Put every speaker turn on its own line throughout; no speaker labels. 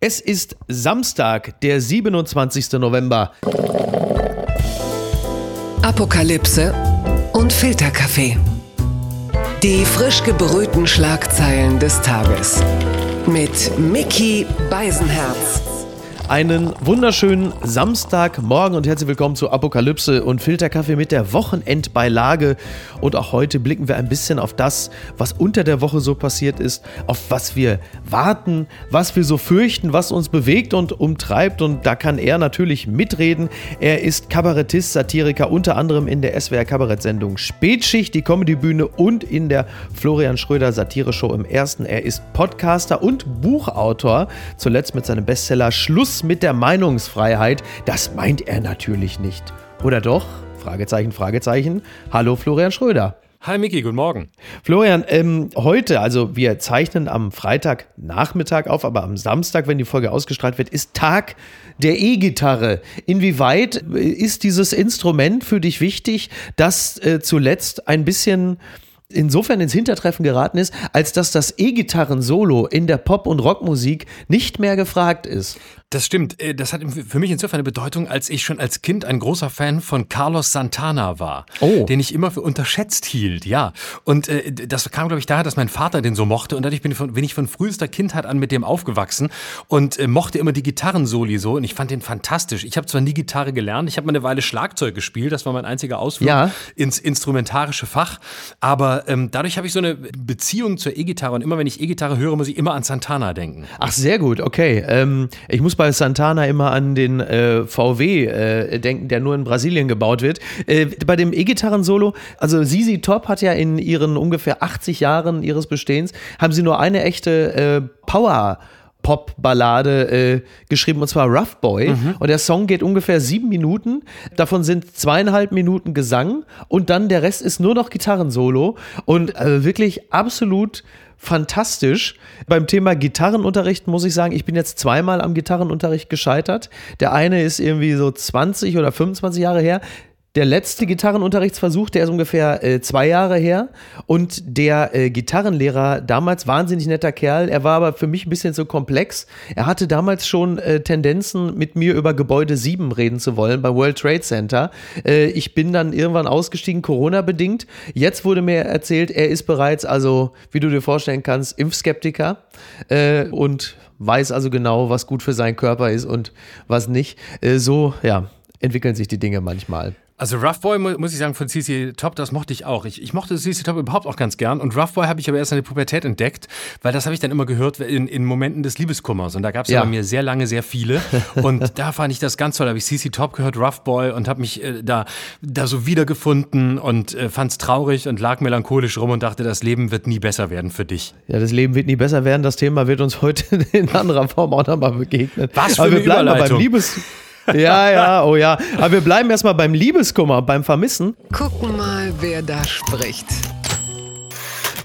Es ist Samstag, der 27. November.
Apokalypse und Filterkaffee. Die frisch gebrühten Schlagzeilen des Tages. Mit Mickey Beisenherz.
Einen wunderschönen Samstagmorgen und herzlich willkommen zu Apokalypse und Filterkaffee mit der Wochenendbeilage. Und auch heute blicken wir ein bisschen auf das, was unter der Woche so passiert ist, auf was wir warten, was wir so fürchten, was uns bewegt und umtreibt. Und da kann er natürlich mitreden. Er ist Kabarettist, Satiriker, unter anderem in der SWR Kabarettsendung Spätschicht, die Comedybühne und in der Florian Schröder Satire-Show im ersten. Er ist Podcaster und Buchautor, zuletzt mit seinem Bestseller Schluss mit der Meinungsfreiheit. Das meint er natürlich nicht. Oder doch? Fragezeichen, Fragezeichen. Hallo Florian Schröder.
Hi Miki, guten Morgen.
Florian, ähm, heute, also wir zeichnen am Freitagnachmittag auf, aber am Samstag, wenn die Folge ausgestrahlt wird, ist Tag der E-Gitarre. Inwieweit ist dieses Instrument für dich wichtig, das äh, zuletzt ein bisschen insofern ins Hintertreffen geraten ist, als dass das E-Gitarren-Solo in der Pop- und Rockmusik nicht mehr gefragt ist.
Das stimmt. Äh, das hat für mich insofern eine Bedeutung, als ich schon als Kind ein großer Fan von Carlos Santana war, oh. den ich immer für unterschätzt hielt, ja. Und äh, das kam, glaube ich, daher, dass mein Vater den so mochte und dadurch bin ich von, bin ich von frühester Kindheit an mit dem aufgewachsen und äh, mochte immer die Gitarrensoli so und ich fand den fantastisch. Ich habe zwar nie Gitarre gelernt, ich habe mal eine Weile Schlagzeug gespielt, das war mein einziger Ausflug ja. ins instrumentarische Fach, aber ähm, dadurch habe ich so eine Beziehung zur E-Gitarre und immer wenn ich E-Gitarre höre, muss ich immer an Santana denken.
Ach, sehr gut, okay. Ähm, ich muss bei Santana immer an den äh, VW äh, denken, der nur in Brasilien gebaut wird. Äh, bei dem E-Gitarren-Solo, also Sisi Top hat ja in ihren ungefähr 80 Jahren ihres Bestehens, haben sie nur eine echte äh, Power- Pop-Ballade äh, geschrieben, und zwar Rough Boy. Mhm. Und der Song geht ungefähr sieben Minuten. Davon sind zweieinhalb Minuten Gesang und dann der Rest ist nur noch Gitarrensolo. Und äh, wirklich absolut fantastisch. Beim Thema Gitarrenunterricht muss ich sagen, ich bin jetzt zweimal am Gitarrenunterricht gescheitert. Der eine ist irgendwie so 20 oder 25 Jahre her. Der letzte Gitarrenunterrichtsversuch, der ist ungefähr äh, zwei Jahre her. Und der äh, Gitarrenlehrer, damals wahnsinnig netter Kerl, er war aber für mich ein bisschen zu komplex. Er hatte damals schon äh, Tendenzen, mit mir über Gebäude 7 reden zu wollen beim World Trade Center. Äh, ich bin dann irgendwann ausgestiegen, Corona-bedingt. Jetzt wurde mir erzählt, er ist bereits, also, wie du dir vorstellen kannst, Impfskeptiker äh, und weiß also genau, was gut für seinen Körper ist und was nicht. Äh, so, ja, entwickeln sich die Dinge manchmal.
Also Rough Boy, muss ich sagen, von CC Top, das mochte ich auch. Ich, ich mochte CC Top überhaupt auch ganz gern. Und Rough Boy habe ich aber erst in der Pubertät entdeckt, weil das habe ich dann immer gehört in, in Momenten des Liebeskummers. Und da gab es ja. bei mir sehr lange sehr viele. Und da fand ich das ganz toll. Da habe ich CC Top gehört, Rough Boy und habe mich äh, da, da so wiedergefunden und äh, fand es traurig und lag melancholisch rum und dachte, das Leben wird nie besser werden für dich.
Ja, das Leben wird nie besser werden. Das Thema wird uns heute in anderer Form auch nochmal begegnen.
Was für aber eine wir bleiben Überleitung. beim Liebes
ja, ja, oh ja. Aber wir bleiben erstmal beim Liebeskummer, beim Vermissen.
Gucken mal, wer da spricht.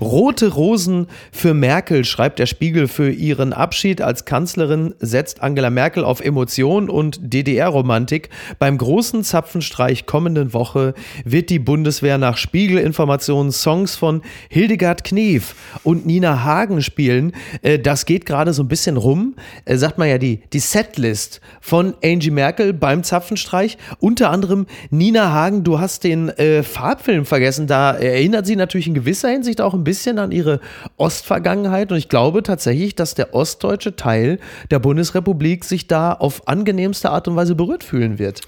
Rote Rosen für Merkel, schreibt der Spiegel für ihren Abschied als Kanzlerin, setzt Angela Merkel auf Emotion und DDR-Romantik. Beim großen Zapfenstreich kommenden Woche wird die Bundeswehr nach Spiegelinformationen Songs von Hildegard Knef und Nina Hagen spielen. Äh, das geht gerade so ein bisschen rum. Äh, sagt man ja die, die Setlist von Angie Merkel beim Zapfenstreich. Unter anderem Nina Hagen, du hast den äh, Farbfilm vergessen. Da erinnert sie natürlich in gewisser Hinsicht auch ein bisschen bisschen an ihre Ostvergangenheit und ich glaube tatsächlich, dass der ostdeutsche Teil der Bundesrepublik sich da auf angenehmste Art und Weise berührt fühlen wird.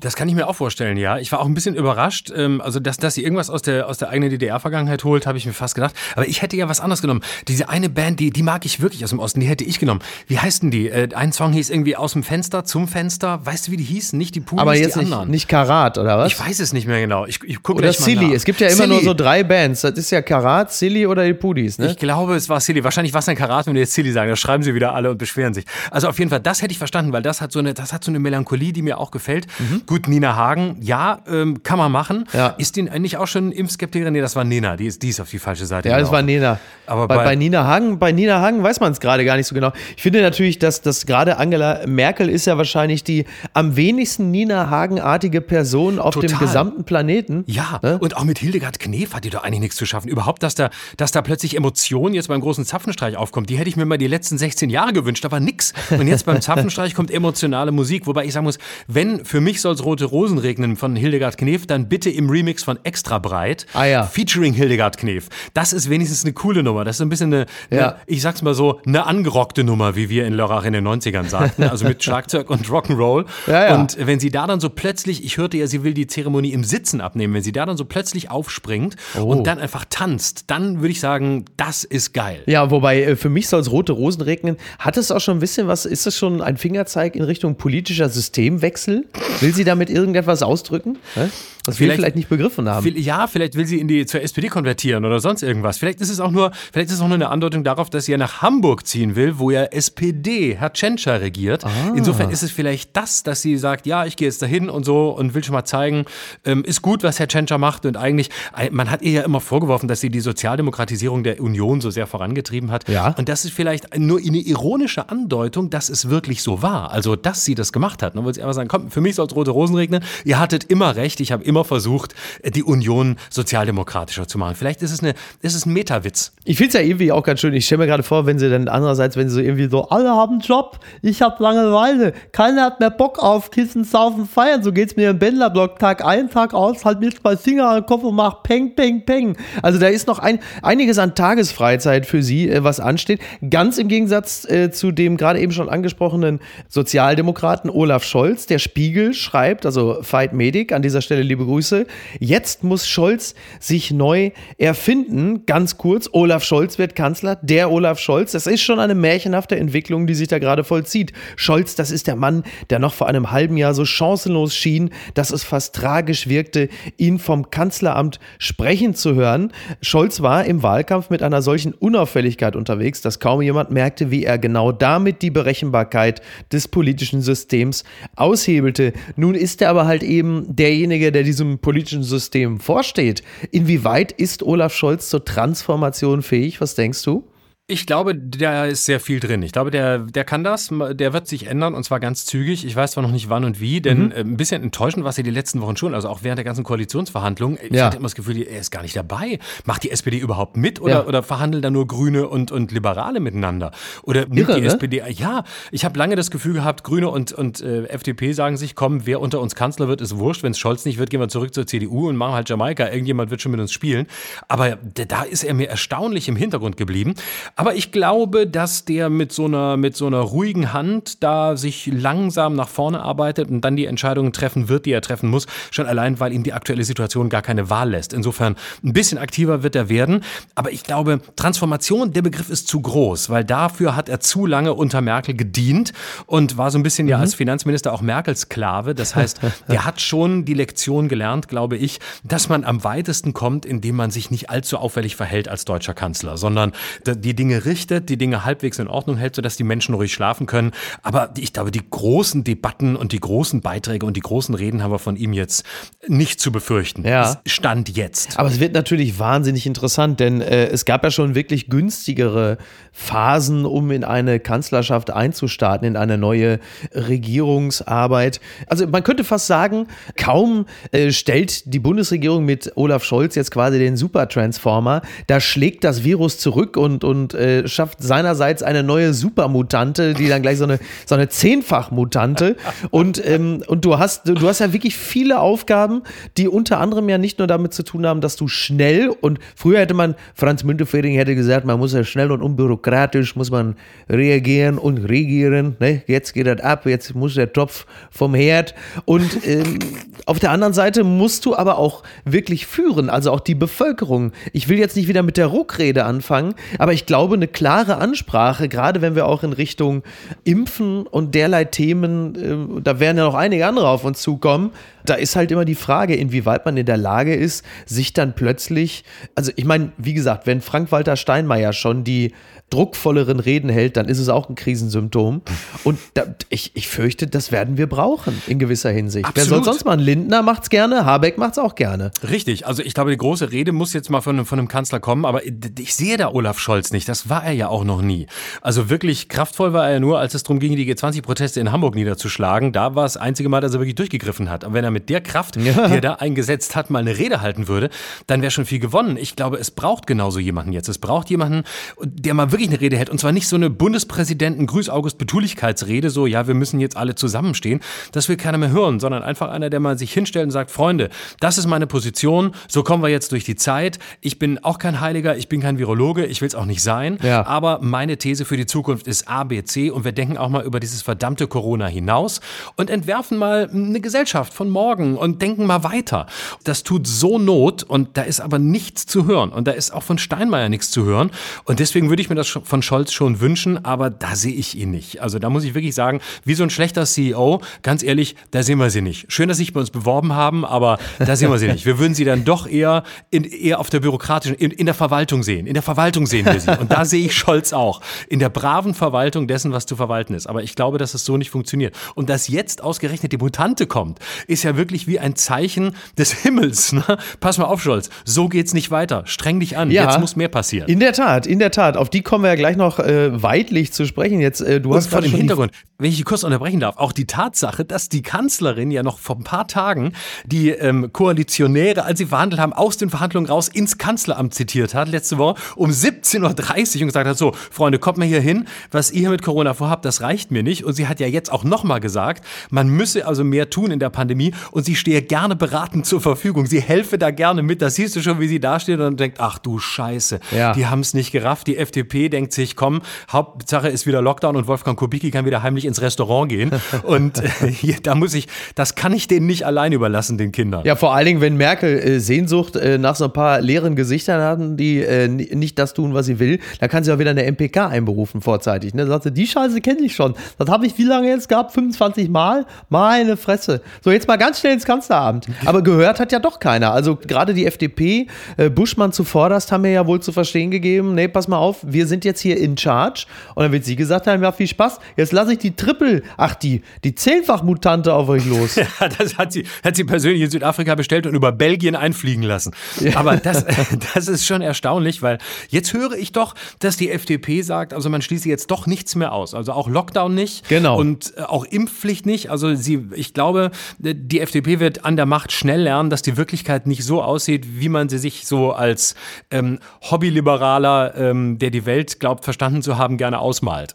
Das kann ich mir auch vorstellen, ja. Ich war auch ein bisschen überrascht. Ähm, also, dass, dass sie irgendwas aus der, aus der eigenen DDR-Vergangenheit holt, habe ich mir fast gedacht. Aber ich hätte ja was anderes genommen. Diese eine Band, die, die mag ich wirklich aus dem Osten, die hätte ich genommen. Wie heißt denn die? Äh, ein Song hieß irgendwie aus dem Fenster zum Fenster. Weißt du, wie die hießen? Nicht die Pulis,
Aber jetzt
die
nicht,
anderen.
nicht Karat, oder was?
Ich weiß es nicht mehr genau. Ich, ich gucke
Oder Silly. Es gibt ja immer Silly. nur so drei Bands. Das ist ja Karat, Silly oder die Pudis, ne?
Ich glaube, es war Silly. Wahrscheinlich war es ein Karat, wenn wir jetzt Silly sagen. Da schreiben sie wieder alle und beschweren sich. Also auf jeden Fall, das hätte ich verstanden, weil das hat so eine, das hat so eine Melancholie, die mir auch gefällt. Mhm. Gut, Nina Hagen, ja, ähm, kann man machen.
Ja.
Ist die eigentlich auch schon Impfskeptikerin? Nee, das war Nena, die ist, die ist auf die falsche Seite.
Ja, das war Nena.
Aber
bei,
bei-
bei Nina Hagen, bei Nina Hagen weiß man es gerade gar nicht so genau. Ich finde natürlich, dass, dass gerade Angela Merkel ist ja wahrscheinlich die am wenigsten Nina Hagen-artige Person auf dem
Total.
gesamten Planeten.
Ja,
Ne?
und auch mit Hildegard Knef hat die doch eigentlich nichts zu schaffen. Überhaupt, dass da, dass da plötzlich Emotion jetzt beim großen Zapfenstreich aufkommt, die hätte ich mir mal die letzten 16 Jahre gewünscht, war nix. Und jetzt beim Zapfenstreich kommt emotionale Musik, wobei ich sagen muss, wenn für mich soll's rote Rosen regnen von Hildegard Knef, dann bitte im Remix von Extra Breit,
Ah ja.
featuring Hildegard Knef. Das ist wenigstens eine coole Nummer. Das ist ein bisschen eine,
Ja.
eine ich sag's mal so, eine angerockte Nummer, wie wir in Lörrach in den 90ern sagten. Also mit Schlagzeug und Rock'n'Roll.
Ja, ja.
Und wenn sie da dann so plötzlich, ich hörte ja, sie will die Zeremonie im Sitzen abnehmen, wenn sie da dann so plötzlich aufspringt
Oh.
und dann einfach tanzt, dann würde ich sagen, das ist geil.
Ja, wobei äh, für mich soll es rote Rosen regnen. Hat es auch schon ein bisschen was, ist das schon ein Fingerzeig in Richtung politischer Systemwechsel? Will sie damit irgendetwas ausdrücken? Hä? Das wir
Vielleicht-
vielleicht nicht begriffen haben.
Viel- Ja, vielleicht will sie in die zur SPD konvertieren oder sonst irgendwas. Vielleicht ist es auch nur, vielleicht ist es auch nur eine Andeutung darauf, dass sie ja nach Hamburg ziehen will, wo ja SPD, Herr Tschentscher regiert.
Ah.
Insofern ist es vielleicht das, dass sie sagt, ja, ich gehe jetzt dahin und so und will schon mal zeigen, ähm, ist gut, was Herr Tschentscher macht und eigentlich, äh, man hat ihr ja immer vorgeworfen, dass sie die Sozialdemokratisierung der Union so sehr vorangetrieben hat.
Ja.
Und das ist vielleicht nur eine ironische Andeutung, dass es wirklich so war. Also, dass sie das gemacht hat. Dann wollte sie einfach sagen, komm, für mich soll es rote Rosen regnen. Ihr hattet immer recht. Ich habe immer versucht, die Union sozialdemokratischer zu machen. Vielleicht ist es, eine, ist es ein Metawitz.
Ich finde es ja irgendwie auch ganz schön. Ich stelle mir gerade vor, wenn sie dann andererseits, wenn sie so irgendwie so, alle haben einen Job, ich habe Langeweile, keiner hat mehr Bock auf Kissen, Saufen, Feiern. So geht's mir im Bändlerblock Tag ein, Tag aus, halt mir zwei Finger an den Kopf und mach Peng, Peng, Peng. Also da ist noch ein, einiges an Tagesfreizeit für sie, äh, was ansteht. Ganz im Gegensatz äh, zu dem gerade eben schon angesprochenen Sozialdemokraten Olaf Scholz. Der Spiegel schreibt, also Fight Medic, an dieser Stelle liebe Grüße. Jetzt muss Scholz sich neu erfinden. Ganz kurz, Olaf Scholz wird Kanzler. Der Olaf Scholz, das ist schon eine märchenhafte Entwicklung, die sich da gerade vollzieht. Scholz, das ist der Mann, der noch vor einem halben Jahr so chancenlos schien, dass es fast tragisch wirkte, ihn vom Kanzleramt sprechen zu hören. Scholz war im Wahlkampf mit einer solchen Unauffälligkeit unterwegs, dass kaum jemand merkte, wie er genau damit die Berechenbarkeit des politischen Systems aushebelte. Nun ist er aber halt eben derjenige, der diesem politischen System vorsteht. Inwieweit ist Olaf Scholz zur Transformation fähig? Was denkst du?
Ich glaube, da ist sehr viel drin. Ich glaube, der, der kann das, der wird sich ändern und zwar ganz zügig. Ich weiß zwar noch nicht wann und wie, denn
Mhm.
äh, ein bisschen enttäuschend war es ja die letzten Wochen schon, also auch während der ganzen Koalitionsverhandlungen. Ich
Ja.
hatte immer das Gefühl, er ist gar nicht dabei. Macht die SPD überhaupt mit oder,
Ja.
oder verhandeln da nur Grüne und, und Liberale miteinander? Oder nimmt
Irre,
die
ne?
SPD, ja, ich habe lange das Gefühl gehabt, Grüne und, und äh, FDP sagen sich, komm, wer unter uns Kanzler wird, ist wurscht. Wenn es Scholz nicht wird, gehen wir zurück zur CDU und machen halt Jamaika. Irgendjemand wird schon mit uns spielen. Aber da ist er mir erstaunlich im Hintergrund geblieben. Aber ich glaube, dass der mit so einer, mit so einer ruhigen Hand da sich langsam nach vorne arbeitet und dann die Entscheidungen treffen wird, die er treffen muss. Schon allein, weil ihm die aktuelle Situation gar keine Wahl lässt. Insofern ein bisschen aktiver wird er werden. Aber ich glaube, Transformation, der Begriff ist zu groß, weil dafür hat er zu lange unter Merkel gedient und war so ein bisschen ja als Finanzminister auch Merkels Sklave. Das heißt, der hat schon die Lektion gelernt, glaube ich, dass man am weitesten kommt, indem man sich nicht allzu auffällig verhält als deutscher Kanzler, sondern die Dinge richtet, die Dinge halbwegs in Ordnung hält, sodass die Menschen ruhig schlafen können. Aber ich glaube, die großen Debatten und die großen Beiträge und die großen Reden haben wir von ihm jetzt nicht zu befürchten.
Ja.
Stand jetzt.
Aber es wird natürlich wahnsinnig interessant, denn äh, es gab ja schon wirklich günstigere Phasen, um in eine Kanzlerschaft einzustarten, in eine neue Regierungsarbeit. Also man könnte fast sagen, kaum äh, stellt die Bundesregierung mit Olaf Scholz jetzt quasi den Supertransformer, da schlägt das Virus zurück und, und äh, schafft seinerseits eine neue Supermutante, die dann gleich so eine, so eine Zehnfachmutante. Und, ähm, und du hast, du hast ja wirklich viele Aufgaben, die unter anderem ja nicht nur damit zu tun haben, dass du schnell und früher hätte man, Franz Müntefering hätte gesagt, man muss ja schnell und unbürokratisch, muss man reagieren und regieren. Ne? Jetzt geht das ab, jetzt muss der Topf vom Herd. Und ähm, auf der anderen Seite musst du aber auch wirklich führen, also auch die Bevölkerung. Ich will jetzt nicht wieder mit der Ruckrede anfangen, aber ich glaube, glaube, eine klare Ansprache, gerade wenn wir auch in Richtung Impfen und derlei Themen, äh, da werden ja noch einige andere auf uns zukommen, da ist halt immer die Frage, inwieweit man in der Lage ist, sich dann plötzlich, also ich meine, wie gesagt, wenn Frank-Walter Steinmeier schon die druckvolleren Reden hält, dann ist es auch ein Krisensymptom. Und da, ich, ich fürchte, das werden wir brauchen in gewisser Hinsicht. Absolut. Wer soll sonst mal? Lindner macht es gerne, Habeck macht es auch gerne.
Richtig, also ich glaube, die große Rede muss jetzt mal von, von einem Kanzler kommen, aber ich sehe da Olaf Scholz nicht. Das war er ja auch noch nie. Also wirklich kraftvoll war er nur, als es darum ging, die G20-Proteste in Hamburg niederzuschlagen. Da war es das einzige Mal, dass er wirklich durchgegriffen hat. Und wenn er mit der Kraft, ja. die er da eingesetzt hat, mal eine Rede halten würde, dann wäre schon viel gewonnen. Ich glaube, es braucht genauso jemanden jetzt. Es braucht jemanden, der mal wirklich eine Rede hält. Und zwar nicht so eine Bundespräsidenten-Grüß August Betulichkeitsrede, so, ja, wir müssen jetzt alle zusammenstehen. Das will keiner mehr hören, sondern einfach einer, der mal sich hinstellt und sagt, Freunde, das ist meine Position, so kommen wir jetzt durch die Zeit. Ich bin auch kein Heiliger, ich bin kein Virologe, ich will es auch nicht sein. Ja. Aber meine These für die Zukunft ist A, B, C und wir denken auch mal über dieses verdammte Corona hinaus und entwerfen mal eine Gesellschaft von morgen und denken mal weiter. Das tut so Not und da ist aber nichts zu hören und da ist auch von Steinmeier nichts zu hören und deswegen würde ich mir das von Scholz schon wünschen, aber da sehe ich ihn nicht. Also da muss ich wirklich sagen, wie so ein schlechter CEO, ganz ehrlich, da sehen wir sie nicht. Schön, dass Sie sich bei uns beworben haben, aber da sehen wir sie nicht. Wir würden sie dann doch eher, in, eher auf der bürokratischen, in, in der Verwaltung sehen. In der Verwaltung sehen wir sie. Und da sehe ich Scholz auch. In der braven Verwaltung dessen, was zu verwalten ist. Aber ich glaube, dass es so nicht funktioniert. Und dass jetzt ausgerechnet die Mutante kommt, ist ja wirklich wie ein Zeichen des Himmels. Ne? Pass mal auf, Scholz. So geht's nicht weiter. Streng dich an. Ja, jetzt muss mehr passieren.
In der Tat, in der Tat. Auf die kommen wir ja gleich noch äh, weitlich zu sprechen. Jetzt, äh, du
Und
hast
vor dem Hintergrund, wenn ich die kurz unterbrechen darf, auch die Tatsache, dass die Kanzlerin ja noch vor ein paar Tagen die ähm, Koalitionäre, als sie verhandelt haben, aus den Verhandlungen raus ins Kanzleramt zitiert hat, letzte Woche um 17.30 Uhr und gesagt hat, so, Freunde, kommt mal hier hin, was ihr hier mit Corona vorhabt, das reicht mir nicht. Und sie hat ja jetzt auch nochmal gesagt, man müsse also mehr tun in der Pandemie und sie stehe gerne beratend zur Verfügung. Sie helfe da gerne mit. Das siehst du schon, wie sie da steht und denkt, ach du Scheiße, ja. die haben es nicht gerafft. Die FDP denkt sich, komm, Hauptsache ist wieder Lockdown und Wolfgang Kubicki kann wieder heimlich ins Restaurant gehen. Und äh, hier, da muss ich, das kann ich denen nicht allein überlassen, den Kindern.
Ja, vor allen Dingen, wenn Merkel äh, Sehnsucht äh, nach so ein paar leeren Gesichtern hatten, die äh, nicht das tun, was sie will, dann kann sie auch wieder eine MPK einberufen vorzeitig. Ne? Sagt sie, die Scheiße kenne ich schon. Das habe ich wie lange jetzt gehabt? 25 Mal? Meine Fresse. So, jetzt mal ganz schnell ins Kanzleramt. Aber gehört hat ja doch keiner. Also gerade die FDP, äh, Buschmann zuvorderst, haben mir ja wohl zu verstehen gegeben, nee, pass mal auf, wir sind jetzt hier in Charge. Und dann wird sie gesagt haben, ja, viel Spaß. Jetzt lasse ich die Triple, ach, die, die Zehnfach-Mutante auf euch los.
Ja, das hat sie, hat sie persönlich in Südafrika bestellt und über Belgien einfliegen lassen. Ja. Aber das, das ist schon erstaunlich, weil jetzt höre ich doch, dass die FDP sagt, also man schließe jetzt doch nichts mehr aus. Also auch Lockdown nicht.
Genau.
Und auch Impfpflicht nicht. Also sie, ich glaube, die FDP wird an der Macht schnell lernen, dass die Wirklichkeit nicht so aussieht, wie man sie sich so als ähm, Hobbyliberaler, ähm, der die Welt glaubt, verstanden zu haben, gerne ausmalt.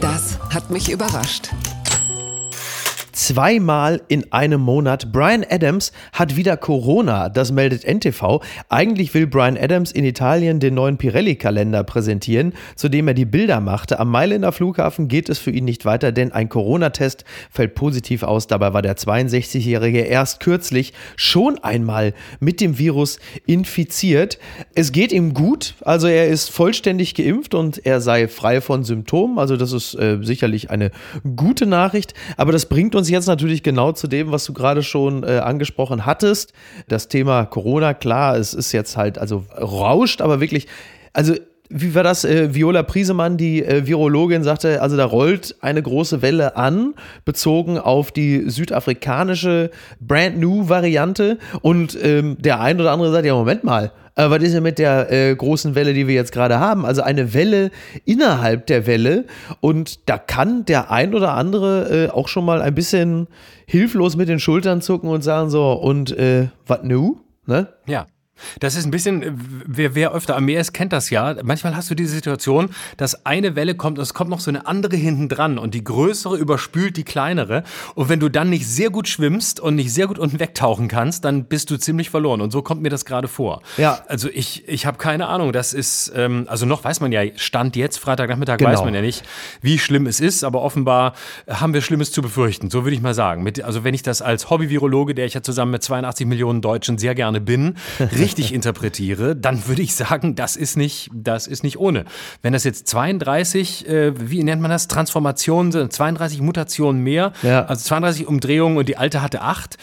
Das hat mich überrascht
zweimal in einem Monat. Brian Adams hat wieder Corona, das meldet NTV. Eigentlich will Brian Adams in Italien den neuen Pirelli-Kalender präsentieren, zu dem er die Bilder machte. Am Mailänder Flughafen geht es für ihn nicht weiter, denn ein Corona-Test fällt positiv aus. Dabei war der 62-Jährige erst kürzlich schon einmal mit dem Virus infiziert. Es geht ihm gut, also er ist vollständig geimpft und er sei frei von Symptomen. Also das ist äh, sicherlich eine gute Nachricht, aber das bringt uns uns jetzt natürlich genau zu dem, was du gerade schon äh, angesprochen hattest. Das Thema Corona, klar, es ist jetzt halt, also rauscht, aber wirklich, also wie war das? Äh, Viola Priesemann, die äh, Virologin, sagte, also da rollt eine große Welle an, bezogen auf die südafrikanische Brand New Variante. Und ähm, der ein oder andere sagt, ja, Moment mal, äh, was ist denn mit der äh, großen Welle, die wir jetzt gerade haben? Also eine Welle innerhalb der Welle. Und da kann der ein oder andere äh, auch schon mal ein bisschen hilflos mit den Schultern zucken und sagen so, und äh, was new? Ne?
Ja. Das ist ein bisschen, wer, wer öfter am Meer ist, kennt das ja. Manchmal hast du diese Situation, dass eine Welle kommt und es kommt noch so eine andere hinten dran und die größere überspült die kleinere. Und wenn du dann nicht sehr gut schwimmst und nicht sehr gut unten wegtauchen kannst, dann bist du ziemlich verloren. Und so kommt mir das gerade vor.
Ja.
Also ich, ich habe keine Ahnung. Das ist, ähm, also noch weiß man ja, Stand jetzt, Freitagnachmittag, genau. weiß man ja nicht, wie schlimm es ist, aber offenbar haben wir Schlimmes zu befürchten. So würde ich mal sagen. Mit, also wenn ich das als Hobby-Virologe, der ich ja zusammen mit 82 Millionen Deutschen sehr gerne bin, richtig interpretiere, dann würde ich sagen, das ist nicht, das ist nicht ohne. Wenn das jetzt 32, äh, wie nennt man das, Transformationen sind, 32 Mutationen mehr, ja. also 32 Umdrehungen und die alte hatte acht.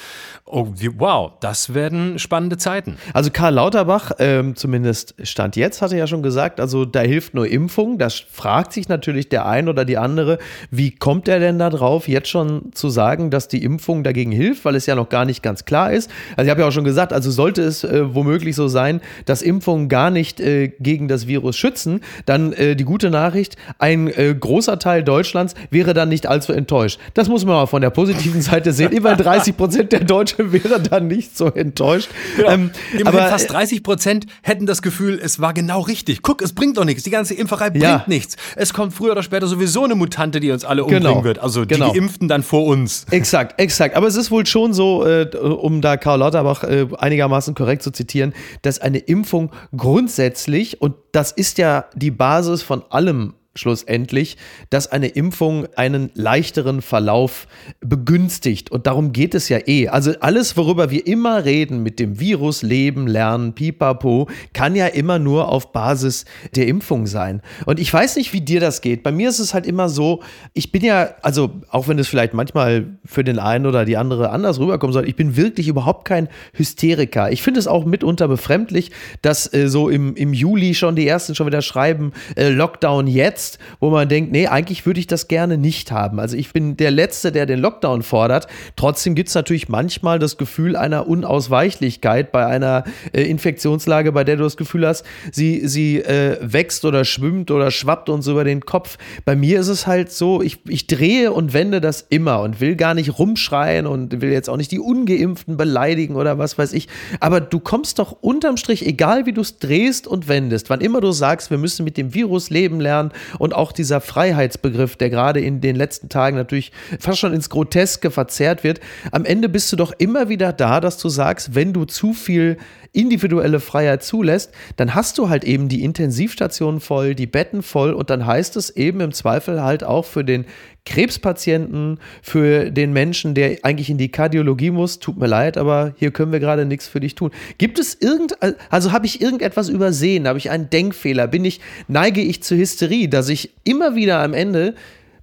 Oh, wow, das werden spannende Zeiten.
Also Karl Lauterbach, ähm, zumindest Stand jetzt, hatte ja schon gesagt, also da hilft nur Impfung. Das fragt sich natürlich der ein oder die andere, wie kommt er denn da drauf, jetzt schon zu sagen, dass die Impfung dagegen hilft, weil es ja noch gar nicht ganz klar ist. Also ich habe ja auch schon gesagt, also sollte es äh, womöglich so sein, dass Impfungen gar nicht äh, gegen das Virus schützen, dann äh, die gute Nachricht, ein äh, großer Teil Deutschlands wäre dann nicht allzu enttäuscht. Das muss man mal von der positiven Seite sehen. Über 30 Prozent der Deutschen wäre dann nicht so enttäuscht.
Genau. Ähm, aber fast 30 Prozent hätten das Gefühl, es war genau richtig. Guck, es bringt doch nichts. Die ganze Impferei bringt ja. nichts. Es kommt früher oder später sowieso eine Mutante, die uns alle umbringen genau. wird. Also die genau. Geimpften dann vor uns.
Exakt, exakt. Aber es ist wohl schon so, äh, um da Karl Lauterbach äh, einigermaßen korrekt zu zitieren, dass eine Impfung grundsätzlich, und das ist ja die Basis von allem, schlussendlich, dass eine Impfung einen leichteren Verlauf begünstigt. Und darum geht es ja eh. Also alles, worüber wir immer reden, mit dem Virus leben, lernen, pipapo, kann ja immer nur auf Basis der Impfung sein. Und ich weiß nicht, wie dir das geht. Bei mir ist es halt immer so, ich bin ja, also auch wenn es vielleicht manchmal für den einen oder die andere anders rüberkommen soll, ich bin wirklich überhaupt kein Hysteriker. Ich finde es auch mitunter befremdlich, dass äh, so im, im Juli schon die ersten schon wieder schreiben, äh, Lockdown jetzt jetzt, wo man denkt, nee, eigentlich würde ich das gerne nicht haben. Also ich bin der Letzte, der den Lockdown fordert. Trotzdem gibt es natürlich manchmal das Gefühl einer Unausweichlichkeit bei einer äh, Infektionslage, bei der du das Gefühl hast, sie, sie äh, wächst oder schwimmt oder schwappt uns über den Kopf. Bei mir ist es halt so, ich, ich drehe und wende das immer und will gar nicht rumschreien und will jetzt auch nicht die Ungeimpften beleidigen oder was weiß ich. Aber du kommst doch unterm Strich, egal wie du es drehst und wendest, wann immer du sagst, wir müssen mit dem Virus leben lernen und auch dieser Freiheitsbegriff, der gerade in den letzten Tagen natürlich fast schon ins Groteske verzerrt wird. Am Ende bist du doch immer wieder da, dass du sagst, wenn du zu viel individuelle Freiheit zulässt, dann hast du halt eben die Intensivstationen voll, die Betten voll und dann heißt es eben im Zweifel halt auch für den Krebspatienten, für den Menschen, der eigentlich in die Kardiologie muss, tut mir leid, aber hier können wir gerade nichts für dich tun. Gibt es irgend, also habe ich irgendetwas übersehen? Habe ich einen Denkfehler? Bin ich, neige ich zur Hysterie, dass ich immer wieder am Ende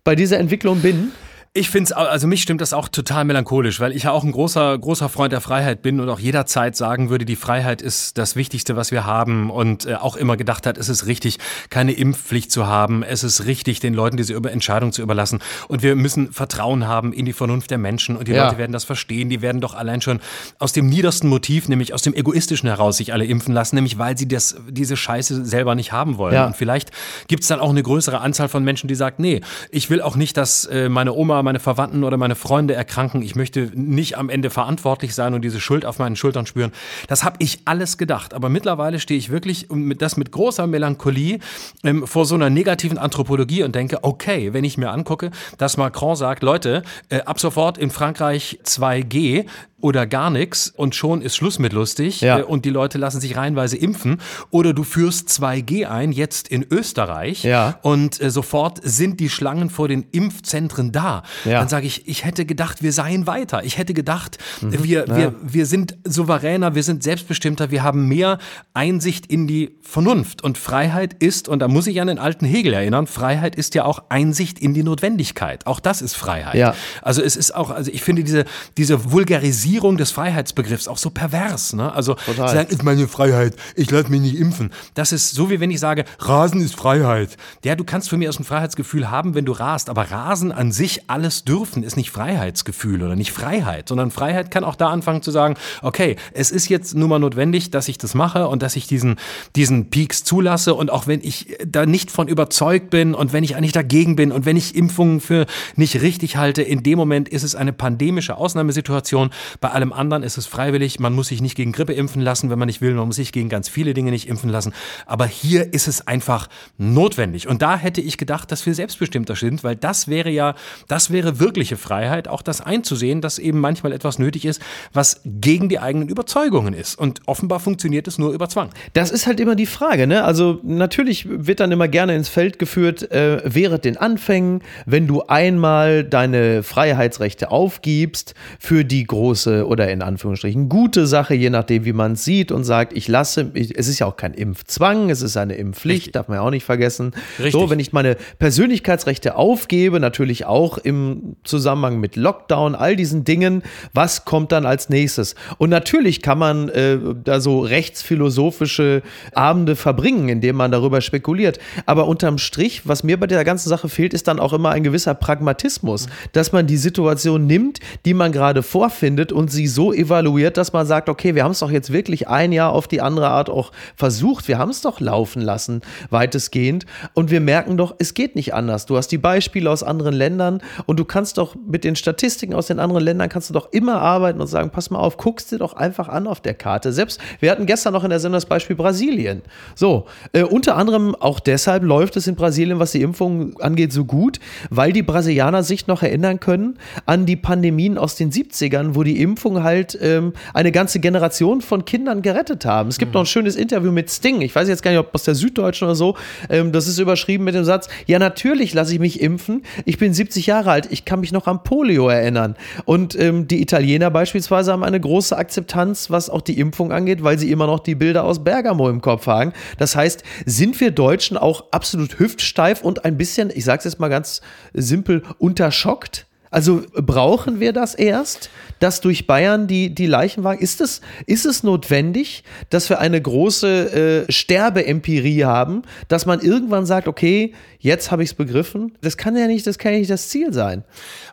bei dieser Entwicklung bin?
Ich finde es, also mich stimmt das auch total melancholisch, weil ich ja auch ein großer, großer Freund der Freiheit bin und auch jederzeit sagen würde, die Freiheit ist das Wichtigste, was wir haben und äh, auch immer gedacht hat, es ist richtig, keine Impfpflicht zu haben, es ist richtig, den Leuten diese Entscheidung zu überlassen und wir müssen Vertrauen haben in die Vernunft der Menschen und die ja. Leute werden das verstehen, die werden doch allein schon aus dem niedersten Motiv, nämlich aus dem Egoistischen heraus sich alle impfen lassen, nämlich weil sie das, diese Scheiße selber nicht haben wollen. Ja. Und vielleicht gibt es dann auch eine größere Anzahl von Menschen, die sagt, nee, ich will auch nicht, dass äh, meine Oma meine Verwandten oder meine Freunde erkranken. Ich möchte nicht am Ende verantwortlich sein und diese Schuld auf meinen Schultern spüren. Das habe ich alles gedacht. Aber mittlerweile stehe ich wirklich mit, das mit großer Melancholie ähm, vor so einer negativen Anthropologie und denke, okay, wenn ich mir angucke, dass Macron sagt, Leute, äh, ab sofort in Frankreich 2G, oder gar nichts und schon ist Schluss mit lustig ja. Äh, und die Leute lassen sich reihenweise impfen oder du führst 2G ein, jetzt in Österreich ja. und äh, sofort sind die Schlangen vor den Impfzentren da. Ja. Dann sage ich, ich hätte gedacht, wir seien weiter. Ich hätte gedacht, mhm. wir, wir, wir sind souveräner, wir sind selbstbestimmter, wir haben mehr Einsicht in die Vernunft und Freiheit ist, und da muss ich an den alten Hegel erinnern, Freiheit ist ja auch Einsicht in die Notwendigkeit. Auch das ist Freiheit. Also es ist auch, also ich finde diese, diese Vulgarisierung Politisierung des Freiheitsbegriffs auch so pervers. Ne? Also Total. sagen, ist meine Freiheit, ich lasse mich nicht impfen. Das ist so, wie wenn ich sage, Rasen ist Freiheit. Ja, du kannst für mich aus ein Freiheitsgefühl haben, wenn du rast, aber Rasen an sich, alles dürfen, ist nicht Freiheitsgefühl oder nicht Freiheit, sondern Freiheit kann auch da anfangen zu sagen, okay, es ist jetzt nun mal notwendig, dass ich das mache und dass ich diesen, diesen Peaks zulasse und auch wenn ich da nicht von überzeugt bin und wenn ich eigentlich dagegen bin und wenn ich Impfungen für nicht richtig halte, in dem Moment ist es eine pandemische Ausnahmesituation, bei allem anderen ist es freiwillig. Man muss sich nicht gegen Grippe impfen lassen, wenn man nicht will. Man muss sich gegen ganz viele Dinge nicht impfen lassen. Aber hier ist es einfach notwendig. Und da hätte ich gedacht, dass wir selbstbestimmter sind, weil das wäre ja, das wäre wirkliche Freiheit, auch das einzusehen, dass eben manchmal etwas nötig ist, was gegen die eigenen Überzeugungen ist. Und offenbar funktioniert es nur über Zwang.
Das ist halt immer die Frage, ne? Also natürlich wird dann immer gerne ins Feld geführt, äh, während den Anfängen, wenn du einmal deine Freiheitsrechte aufgibst für die große große oder in Anführungsstrichen gute Sache, je nachdem, wie man es sieht und sagt, ich lasse, ich, es ist ja auch kein Impfzwang, es ist eine Impfpflicht, Richtig. darf man ja auch nicht vergessen. Richtig. So, wenn ich meine Persönlichkeitsrechte aufgebe, natürlich auch im Zusammenhang mit Lockdown, all diesen Dingen, was kommt dann als nächstes? Und natürlich kann man äh, da so rechtsphilosophische Abende verbringen, indem man darüber spekuliert. Aber unterm Strich, was mir bei der ganzen Sache fehlt, ist dann auch immer ein gewisser Pragmatismus, dass man die Situation nimmt, die man gerade vorfindet und sie so evaluiert, dass man sagt, okay, wir haben es doch jetzt wirklich ein Jahr auf die andere Art auch versucht, wir haben es doch laufen lassen, weitestgehend. Und wir merken doch, es geht nicht anders. Du hast die Beispiele aus anderen Ländern und du kannst doch mit den Statistiken aus den anderen Ländern kannst du doch immer arbeiten und sagen, pass mal auf, guckst dir doch einfach an auf der Karte. Selbst, wir hatten gestern noch in der Sendung das Beispiel Brasilien. So, äh, unter anderem auch deshalb läuft es in Brasilien, was die Impfung angeht, so gut, weil die Brasilianer sich noch erinnern können an die Pandemien aus den 70ern, wo die Impfung halt ähm, eine ganze Generation von Kindern gerettet haben. Es gibt mhm. noch ein schönes Interview mit Sting, ich weiß jetzt gar nicht, ob aus der Süddeutschen oder so, ähm, das ist überschrieben mit dem Satz, ja natürlich lasse ich mich impfen, ich bin 70 Jahre alt, ich kann mich noch an Polio erinnern. Und ähm, die Italiener beispielsweise haben eine große Akzeptanz, was auch die Impfung angeht, weil sie immer noch die Bilder aus Bergamo im Kopf haben. Das heißt, sind wir Deutschen auch absolut hüftsteif und ein bisschen, ich sage es jetzt mal ganz simpel, unterschockt? Also brauchen wir das erst, dass durch Bayern die, die Leichenwagen, ist es, ist es notwendig, dass wir eine große äh, Sterbeempirie haben, dass man irgendwann sagt, okay, jetzt habe ich es begriffen? Das kann ja nicht, das kann ja nicht das Ziel sein.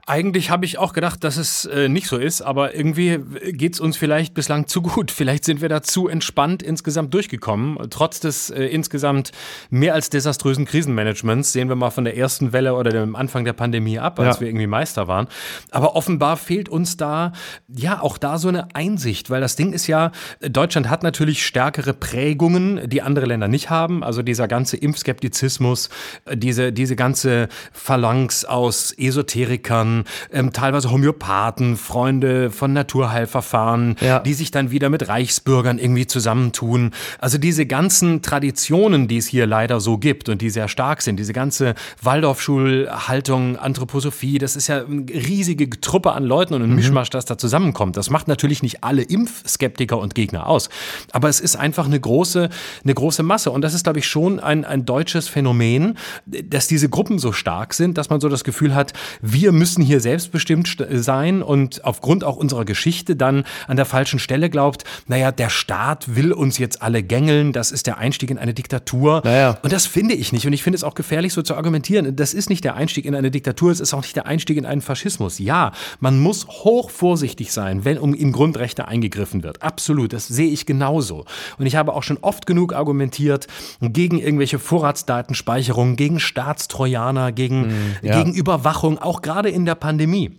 Eigentlich habe ich auch gedacht, dass es äh, nicht so ist, aber irgendwie geht es uns vielleicht bislang zu gut. Vielleicht sind wir da zu entspannt insgesamt durchgekommen. Trotz des äh, insgesamt mehr als desaströsen Krisenmanagements sehen wir mal von der ersten Welle oder dem Anfang der Pandemie ab, als ja. wir irgendwie Meister waren. Aber offenbar fehlt uns da, ja, auch da so eine Einsicht, weil das Ding ist ja, Deutschland hat natürlich stärkere Prägungen, die andere Länder nicht haben. Also dieser ganze Impfskeptizismus, diese, diese ganze Phalanx aus Esoterikern, ähm, teilweise Homöopathen, Freunde von Naturheilverfahren, ja. die sich dann wieder mit Reichsbürgern irgendwie zusammentun. Also diese ganzen Traditionen, die es hier leider so gibt und die sehr stark sind, diese ganze Waldorfschulhaltung, Anthroposophie, das ist ja riesige Truppe an Leuten und ein mhm. Mischmasch, das da zusammenkommt. Das macht natürlich nicht alle Impfskeptiker und Gegner aus, aber es ist einfach eine große, eine große Masse und das ist, glaube ich, schon ein, ein deutsches Phänomen, dass diese Gruppen so stark sind, dass man so das Gefühl hat, wir müssen hier selbstbestimmt sein und aufgrund auch unserer Geschichte dann an der falschen Stelle glaubt, naja, der Staat will uns jetzt alle gängeln, das ist der Einstieg in eine Diktatur. Naja. Und das finde ich nicht. Und ich finde es auch gefährlich, so zu argumentieren. Das ist nicht der Einstieg in eine Diktatur, es ist auch nicht der Einstieg in einen Faschismus. Ja, man muss hoch vorsichtig sein, wenn um in Grundrechte eingegriffen wird. Absolut, das sehe ich genauso. Und ich habe auch schon oft genug argumentiert gegen irgendwelche Vorratsdatenspeicherungen, gegen Staatstrojaner, gegen, mm, ja. gegen Überwachung, auch gerade in der Pandemie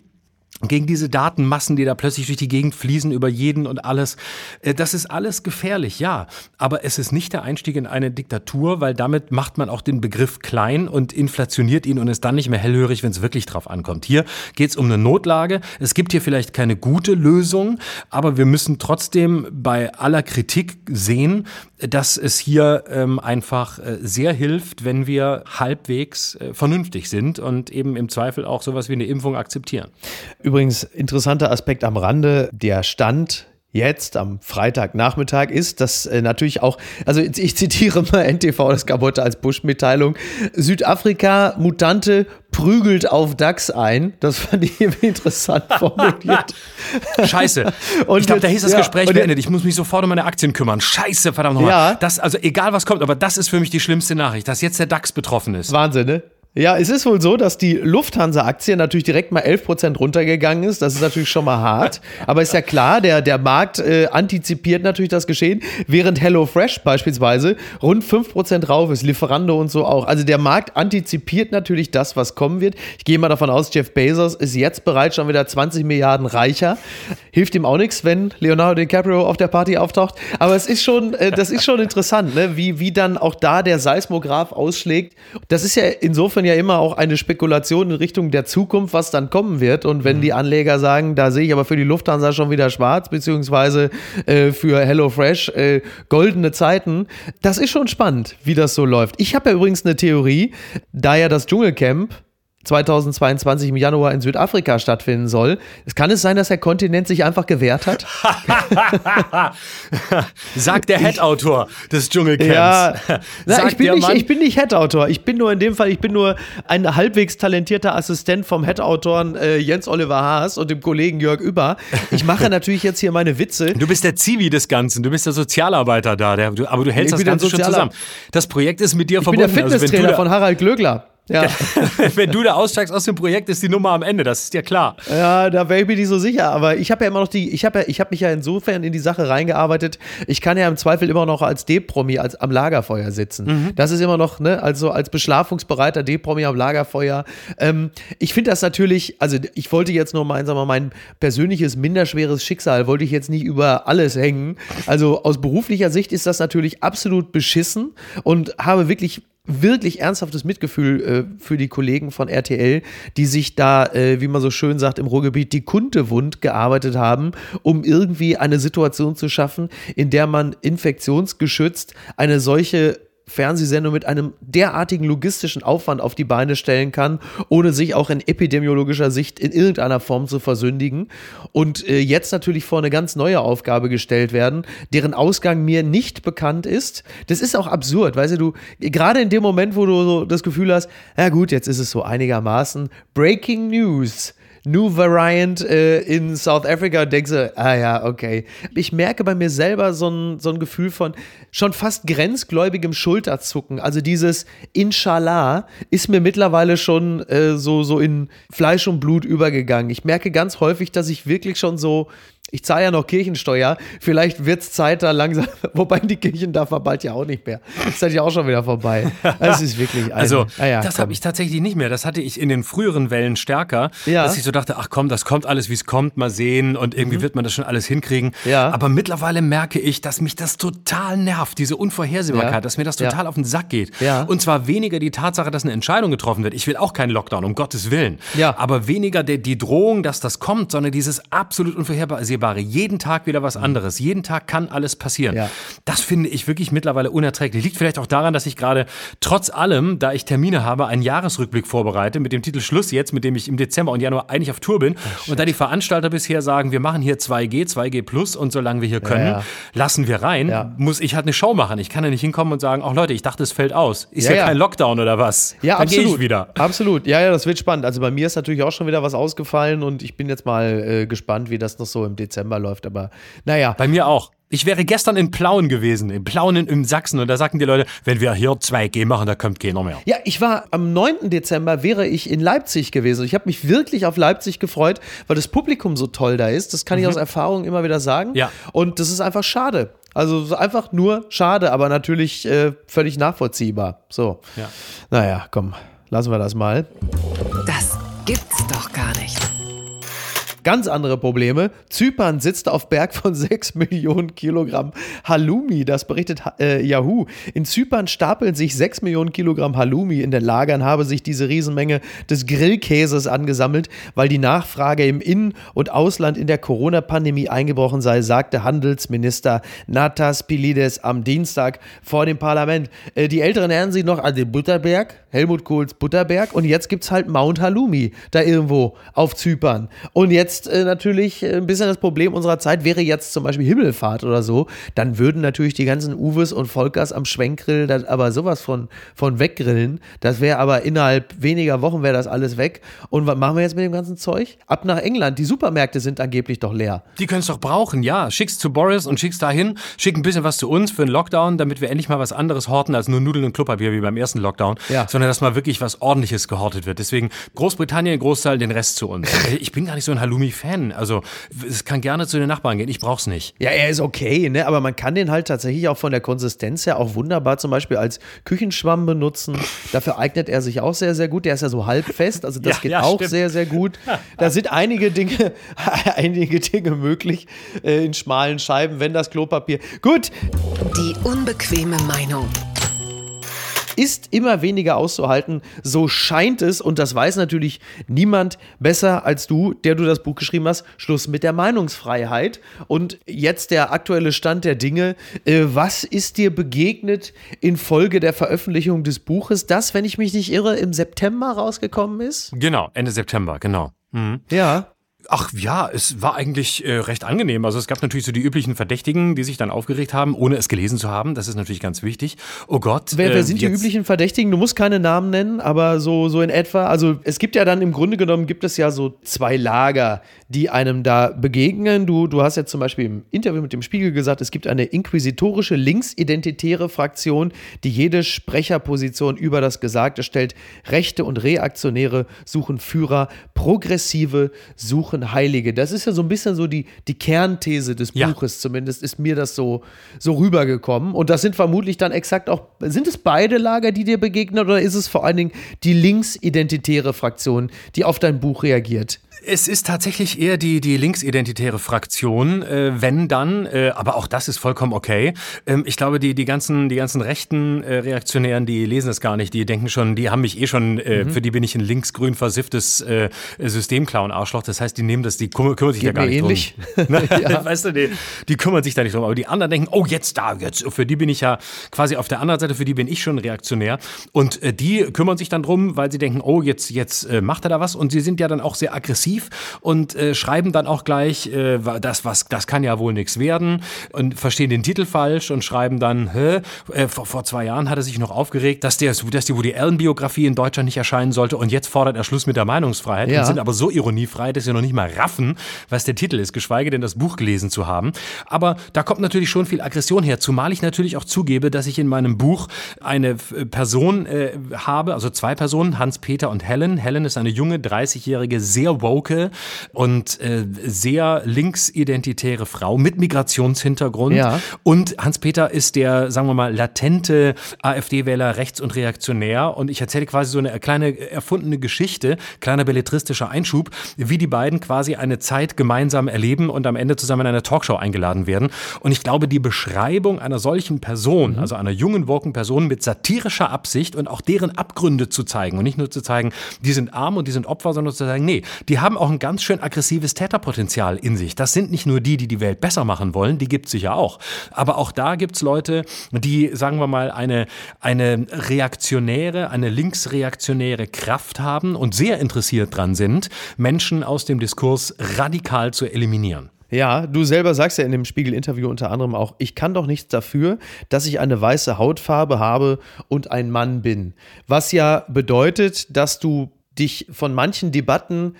gegen diese Datenmassen, die da plötzlich durch die Gegend fließen über jeden und alles. Äh, das ist alles gefährlich, ja. Aber es ist nicht der Einstieg in eine Diktatur, weil damit macht man auch den Begriff klein und inflationiert ihn und ist dann nicht mehr hellhörig, wenn es wirklich drauf ankommt. Hier geht es um eine Notlage. Es gibt hier vielleicht keine gute Lösung, aber wir müssen trotzdem bei aller Kritik sehen, dass es hier ähm, einfach äh, sehr hilft, wenn wir halbwegs äh, vernünftig sind und eben im Zweifel auch sowas wie eine Impfung akzeptieren.
Übrigens, interessanter Aspekt am Rande, der Stand jetzt am Freitagnachmittag ist, dass äh, natürlich auch, also ich zitiere mal NTV, das gab heute als Bush-Mitteilung, Südafrika, Mutante prügelt auf DAX ein. Das fand ich interessant formuliert.
Scheiße. Und ich glaube, da hieß das ja, Gespräch beendet. Ich muss mich sofort um meine Aktien kümmern. Scheiße, verdammt nochmal. Ja. Das, also egal was kommt, aber das ist für mich die schlimmste Nachricht, dass jetzt der DAX betroffen ist.
Wahnsinn, ne? Ja, es ist wohl so, dass die Lufthansa-Aktie natürlich direkt mal 11% runtergegangen ist. Das ist natürlich schon mal hart. Aber ist ja klar, der, der Markt äh, antizipiert natürlich das Geschehen, während HelloFresh beispielsweise rund 5% rauf ist, Lieferando und so auch. Also der Markt antizipiert natürlich das, was kommen wird. Ich gehe mal davon aus, Jeff Bezos ist jetzt bereits schon wieder 20 Milliarden reicher. Hilft ihm auch nichts, wenn Leonardo DiCaprio auf der Party auftaucht. Aber es ist schon, äh, das ist schon interessant, ne? wie, wie dann auch da der Seismograph ausschlägt. Das ist ja insofern ja immer auch eine Spekulation in Richtung der Zukunft, was dann kommen wird. Und wenn mhm. die Anleger sagen, da sehe ich aber für die Lufthansa schon wieder schwarz, beziehungsweise äh, für HelloFresh äh, goldene Zeiten, das ist schon spannend, wie das so läuft. Ich habe ja übrigens eine Theorie, da ja das Dschungelcamp 2022 im Januar in Südafrika stattfinden soll. Es kann es sein, dass der Kontinent sich einfach gewehrt hat?
Sagt der Head-Autor des Dschungelcamps.
Ja, Na, ich, bin nicht, ich bin nicht Head-Autor. Ich bin nur in dem Fall, ich bin nur ein halbwegs talentierter Assistent vom Head-Autoren äh, Jens Oliver Haas und dem Kollegen Jörg Über. Ich mache natürlich jetzt hier meine Witze.
Du bist der Zivi des Ganzen, du bist der Sozialarbeiter da, der, du, aber du hältst das Ganze schon zusammen. Das Projekt ist mit dir
ich
verbunden.
Ich bin der Fitnesstrainer also, von Harald Glögler. Ja.
Wenn du da aussteigst aus dem Projekt, ist die Nummer am Ende, das ist dir klar.
Ja, da wäre ich mir nicht so sicher, aber ich habe ja immer noch die, ich habe ja, ich habe mich ja insofern in die Sache reingearbeitet. Ich kann ja im Zweifel immer noch als D-Promi als am Lagerfeuer sitzen. Mhm. Das ist immer noch, ne, also als beschlafungsbereiter D-Promi am Lagerfeuer. Ähm, ich finde das natürlich, also ich wollte jetzt nur mein, sagen wir, mein persönliches minderschweres Schicksal wollte ich jetzt nicht über alles hängen. Also aus beruflicher Sicht ist das natürlich absolut beschissen und habe wirklich wirklich ernsthaftes Mitgefühl äh, für die Kollegen von RTL, die sich da, äh, wie man so schön sagt, im Ruhrgebiet die Kuntewund gearbeitet haben, um irgendwie eine Situation zu schaffen, in der man infektionsgeschützt eine solche Fernsehsendung mit einem derartigen logistischen Aufwand auf die Beine stellen kann, ohne sich auch in epidemiologischer Sicht in irgendeiner Form zu versündigen. Und äh, jetzt natürlich vor eine ganz neue Aufgabe gestellt werden, deren Ausgang mir nicht bekannt ist. Das ist auch absurd, weißt du, du gerade in dem Moment, wo du so das Gefühl hast, ja gut, jetzt ist es so einigermaßen Breaking News. New Variant äh, in South Africa und denkst so, ah ja, okay. Ich merke bei mir selber so ein, so ein Gefühl von schon fast grenzgläubigem Schulterzucken. Also dieses Inshallah ist mir mittlerweile schon äh, so, so in Fleisch und Blut übergegangen. Ich merke ganz häufig, dass ich wirklich schon so ich zahle ja noch Kirchensteuer. Vielleicht wird es Zeit da langsam, wobei die Kirchen darf man bald ja auch nicht mehr. Das ist ja auch schon wieder vorbei. Das ist wirklich. Ein,
also, ah ja, das habe ich tatsächlich nicht mehr. Das hatte ich in den früheren Wellen stärker, ja. dass ich so dachte, ach komm, das kommt alles, wie es kommt, mal sehen und irgendwie mhm. wird man das schon alles hinkriegen. Ja. Aber mittlerweile merke ich, dass mich das total nervt, diese Unvorhersehbarkeit, dass mir das total auf den Sack geht. Und zwar weniger die Tatsache, dass eine Entscheidung getroffen wird. Ich will auch keinen Lockdown, um Gottes Willen. Aber weniger die, die Drohung, dass das kommt, sondern dieses absolut Unvorhersehbare Vorhersehbare. Jeden Tag wieder was anderes. Jeden Tag kann alles passieren. Ja. Das finde ich wirklich mittlerweile unerträglich. Liegt vielleicht auch daran, dass ich gerade trotz allem, da ich Termine habe, einen Jahresrückblick vorbereite mit dem Titel Schluss jetzt, mit dem ich im Dezember und Januar eigentlich auf Tour bin. Oh, und da die Veranstalter bisher sagen, wir machen hier 2G, 2G Plus und solange wir hier können, ja, ja. lassen wir rein, muss ich halt eine Show machen. Ich kann ja nicht hinkommen und sagen, ach Leute, ich dachte, es fällt aus. Ist ja, kein Lockdown oder was?
Ja, Dann absolut. ich wieder. Absolut. Ja, ja, das wird spannend. Also bei mir ist natürlich auch schon wieder was ausgefallen und ich bin jetzt mal äh, gespannt, wie das noch so im Dezember Dezember läuft, aber naja.
Bei mir auch. Ich wäre gestern in Plauen gewesen, in Plauen in, Sachsen und da sagten die Leute, wenn wir hier 2G machen, da kommt keiner mehr.
Ja, ich war am 9. Dezember wäre ich in Leipzig gewesen. Ich habe mich wirklich auf Leipzig gefreut, weil das Publikum so toll da ist. Das kann mhm. ich aus Erfahrung immer wieder sagen. Ja. Und das ist einfach schade. Also einfach nur schade, aber natürlich äh, völlig nachvollziehbar. So. Ja. Naja, komm, lassen wir das mal.
Das gibt's doch gar nicht.
Ganz andere Probleme. Zypern sitzt auf Berg von 6 Millionen Kilogramm Halloumi. Das berichtet äh, Yahoo. In Zypern stapeln sich 6 Millionen Kilogramm Halloumi. In den Lagern habe sich diese Riesenmenge des Grillkäses angesammelt, weil die Nachfrage im In- und Ausland in der Corona-Pandemie eingebrochen sei, sagte Handelsminister Natas Pilides am Dienstag vor dem Parlament. Äh, die Älteren erinnern sich noch an den Butterberg, Helmut Kohls Butterberg. Und jetzt gibt es halt Mount Halloumi da irgendwo auf Zypern. Und jetzt äh, natürlich äh, ein bisschen das Problem unserer Zeit wäre jetzt zum Beispiel Himmelfahrt oder so, dann würden natürlich die ganzen Uwes und Volkers am Schwenkgrill das aber sowas von, von weggrillen. Das wäre aber innerhalb weniger Wochen wäre das alles weg. Und was machen wir jetzt mit dem ganzen Zeug? Ab nach England. Die Supermärkte sind angeblich doch leer.
Die können es doch brauchen, ja. Schick's zu Boris und schick's dahin. Schick ein bisschen was zu uns für einen Lockdown, damit wir endlich mal was anderes horten als nur Nudeln und Klopapier wie beim ersten Lockdown, ja. Sondern dass mal wirklich was ordentliches gehortet wird. Deswegen Großbritannien, Großteil, den Rest zu uns. Ich bin gar nicht so ein Halloumi Halloumi-Fan. Also es kann gerne zu den Nachbarn gehen. Ich brauch's nicht.
Ja, er ist okay, ne? Aber man kann den halt tatsächlich auch von der Konsistenz her auch wunderbar zum Beispiel als Küchenschwamm benutzen. Dafür eignet er sich auch sehr, sehr gut. Der ist ja so halb fest. Also das ja, geht ja, auch stimmt. sehr, sehr gut. Da sind einige Dinge, einige Dinge möglich äh, in schmalen Scheiben, wenn das Klopapier. Gut.
Die unbequeme Meinung.
Ist immer weniger auszuhalten. So scheint es, und das weiß natürlich niemand besser als du, der du das Buch geschrieben hast. Schluss mit der Meinungsfreiheit. Und jetzt der aktuelle Stand der Dinge. Äh, was ist dir begegnet infolge der Veröffentlichung des Buches, das, wenn ich mich nicht irre, im September rausgekommen ist?
Genau, Ende September, genau.
Mhm. Ja.
Ach ja, es war eigentlich äh, recht angenehm. Also es gab natürlich so die üblichen Verdächtigen, die sich dann aufgeregt haben, ohne es gelesen zu haben. Das ist natürlich ganz wichtig. Oh Gott.
Wer, wer äh, sind die üblichen Verdächtigen? Du musst keine Namen nennen, aber so, so in etwa. Also es gibt ja dann im Grunde genommen gibt es ja so zwei Lager, die einem da begegnen. Du, du hast ja zum Beispiel im Interview mit dem Spiegel gesagt, es gibt eine inquisitorische linksidentitäre Fraktion, die jede Sprecherposition über das Gesagte stellt. Rechte und Reaktionäre suchen Führer, Progressive suchen suchen Heilige. Das ist ja so ein bisschen so die, die Kernthese des ja. Buches, zumindest ist mir das so, so rübergekommen. Und das sind vermutlich dann exakt auch, sind es beide Lager, die dir begegnen, oder ist es vor allen Dingen die linksidentitäre Fraktion, die auf dein Buch reagiert?
Es ist tatsächlich eher die, die linksidentitäre Fraktion, äh, wenn dann, äh, aber auch das ist vollkommen okay. Ähm, ich glaube, die, die, ganzen, die ganzen rechten äh, Reaktionären, die lesen es gar nicht, die denken schon, die haben mich eh schon, äh, mhm. für die bin ich ein linksgrün versifftes äh, Systemclown-Arschloch. Das heißt, die nehmen das, die kümmern, kümmern sich Geht ja gar nicht ähnlich. drum. ja. weißt du, die, die kümmern sich da nicht drum. Aber die anderen denken, oh, jetzt da, jetzt, für die bin ich ja quasi auf der anderen Seite, für die bin ich schon reaktionär. Und äh, die kümmern sich dann drum, weil sie denken, oh, jetzt, jetzt äh, macht er da was. Und sie sind ja dann auch sehr aggressiv aggressiv und äh, schreiben dann auch gleich, äh, das, was, das kann ja wohl nichts werden und verstehen den Titel falsch und schreiben dann, hä, äh, vor, vor zwei Jahren hat er sich noch aufgeregt, dass, der, dass die Woody Allen-Biografie in Deutschland nicht erscheinen sollte und jetzt fordert er Schluss mit der Meinungsfreiheit ja. und sind aber so ironiefrei, dass sie noch nicht mal raffen, was der Titel ist, geschweige denn das Buch gelesen zu haben. Aber da kommt natürlich schon viel Aggression her, zumal ich natürlich auch zugebe, dass ich in meinem Buch eine Person äh, habe, also zwei Personen, Hans-Peter und Helen. Helen ist eine junge, 30-jährige, sehr woke woke und äh, sehr linksidentitäre Frau mit Migrationshintergrund. Ja. Und Hans-Peter ist der, sagen wir mal, latente AfD-Wähler rechts und reaktionär. Und ich erzähle quasi so eine kleine erfundene Geschichte, kleiner belletristischer Einschub, wie die beiden quasi eine Zeit gemeinsam erleben und am Ende zusammen in einer Talkshow eingeladen werden. Und ich glaube, die Beschreibung einer solchen Person, mhm. also einer jungen, woken Person mit satirischer Absicht und auch deren Abgründe zu zeigen und nicht nur zu zeigen, die sind arm und die sind Opfer, sondern zu sagen, nee, die haben haben auch ein ganz schön aggressives Täterpotenzial in sich. Das sind nicht nur die, die die Welt besser machen wollen, die gibt es sicher auch. Aber auch da gibt es Leute, die, sagen wir mal, eine, eine reaktionäre, eine linksreaktionäre Kraft haben und sehr interessiert dran sind, Menschen aus dem Diskurs radikal zu eliminieren.
Ja, du selber sagst ja in dem Spiegel-Interview unter anderem auch, ich kann doch nichts dafür, dass ich eine weiße Hautfarbe habe und ein Mann bin. Was ja bedeutet, dass du dich von manchen Debatten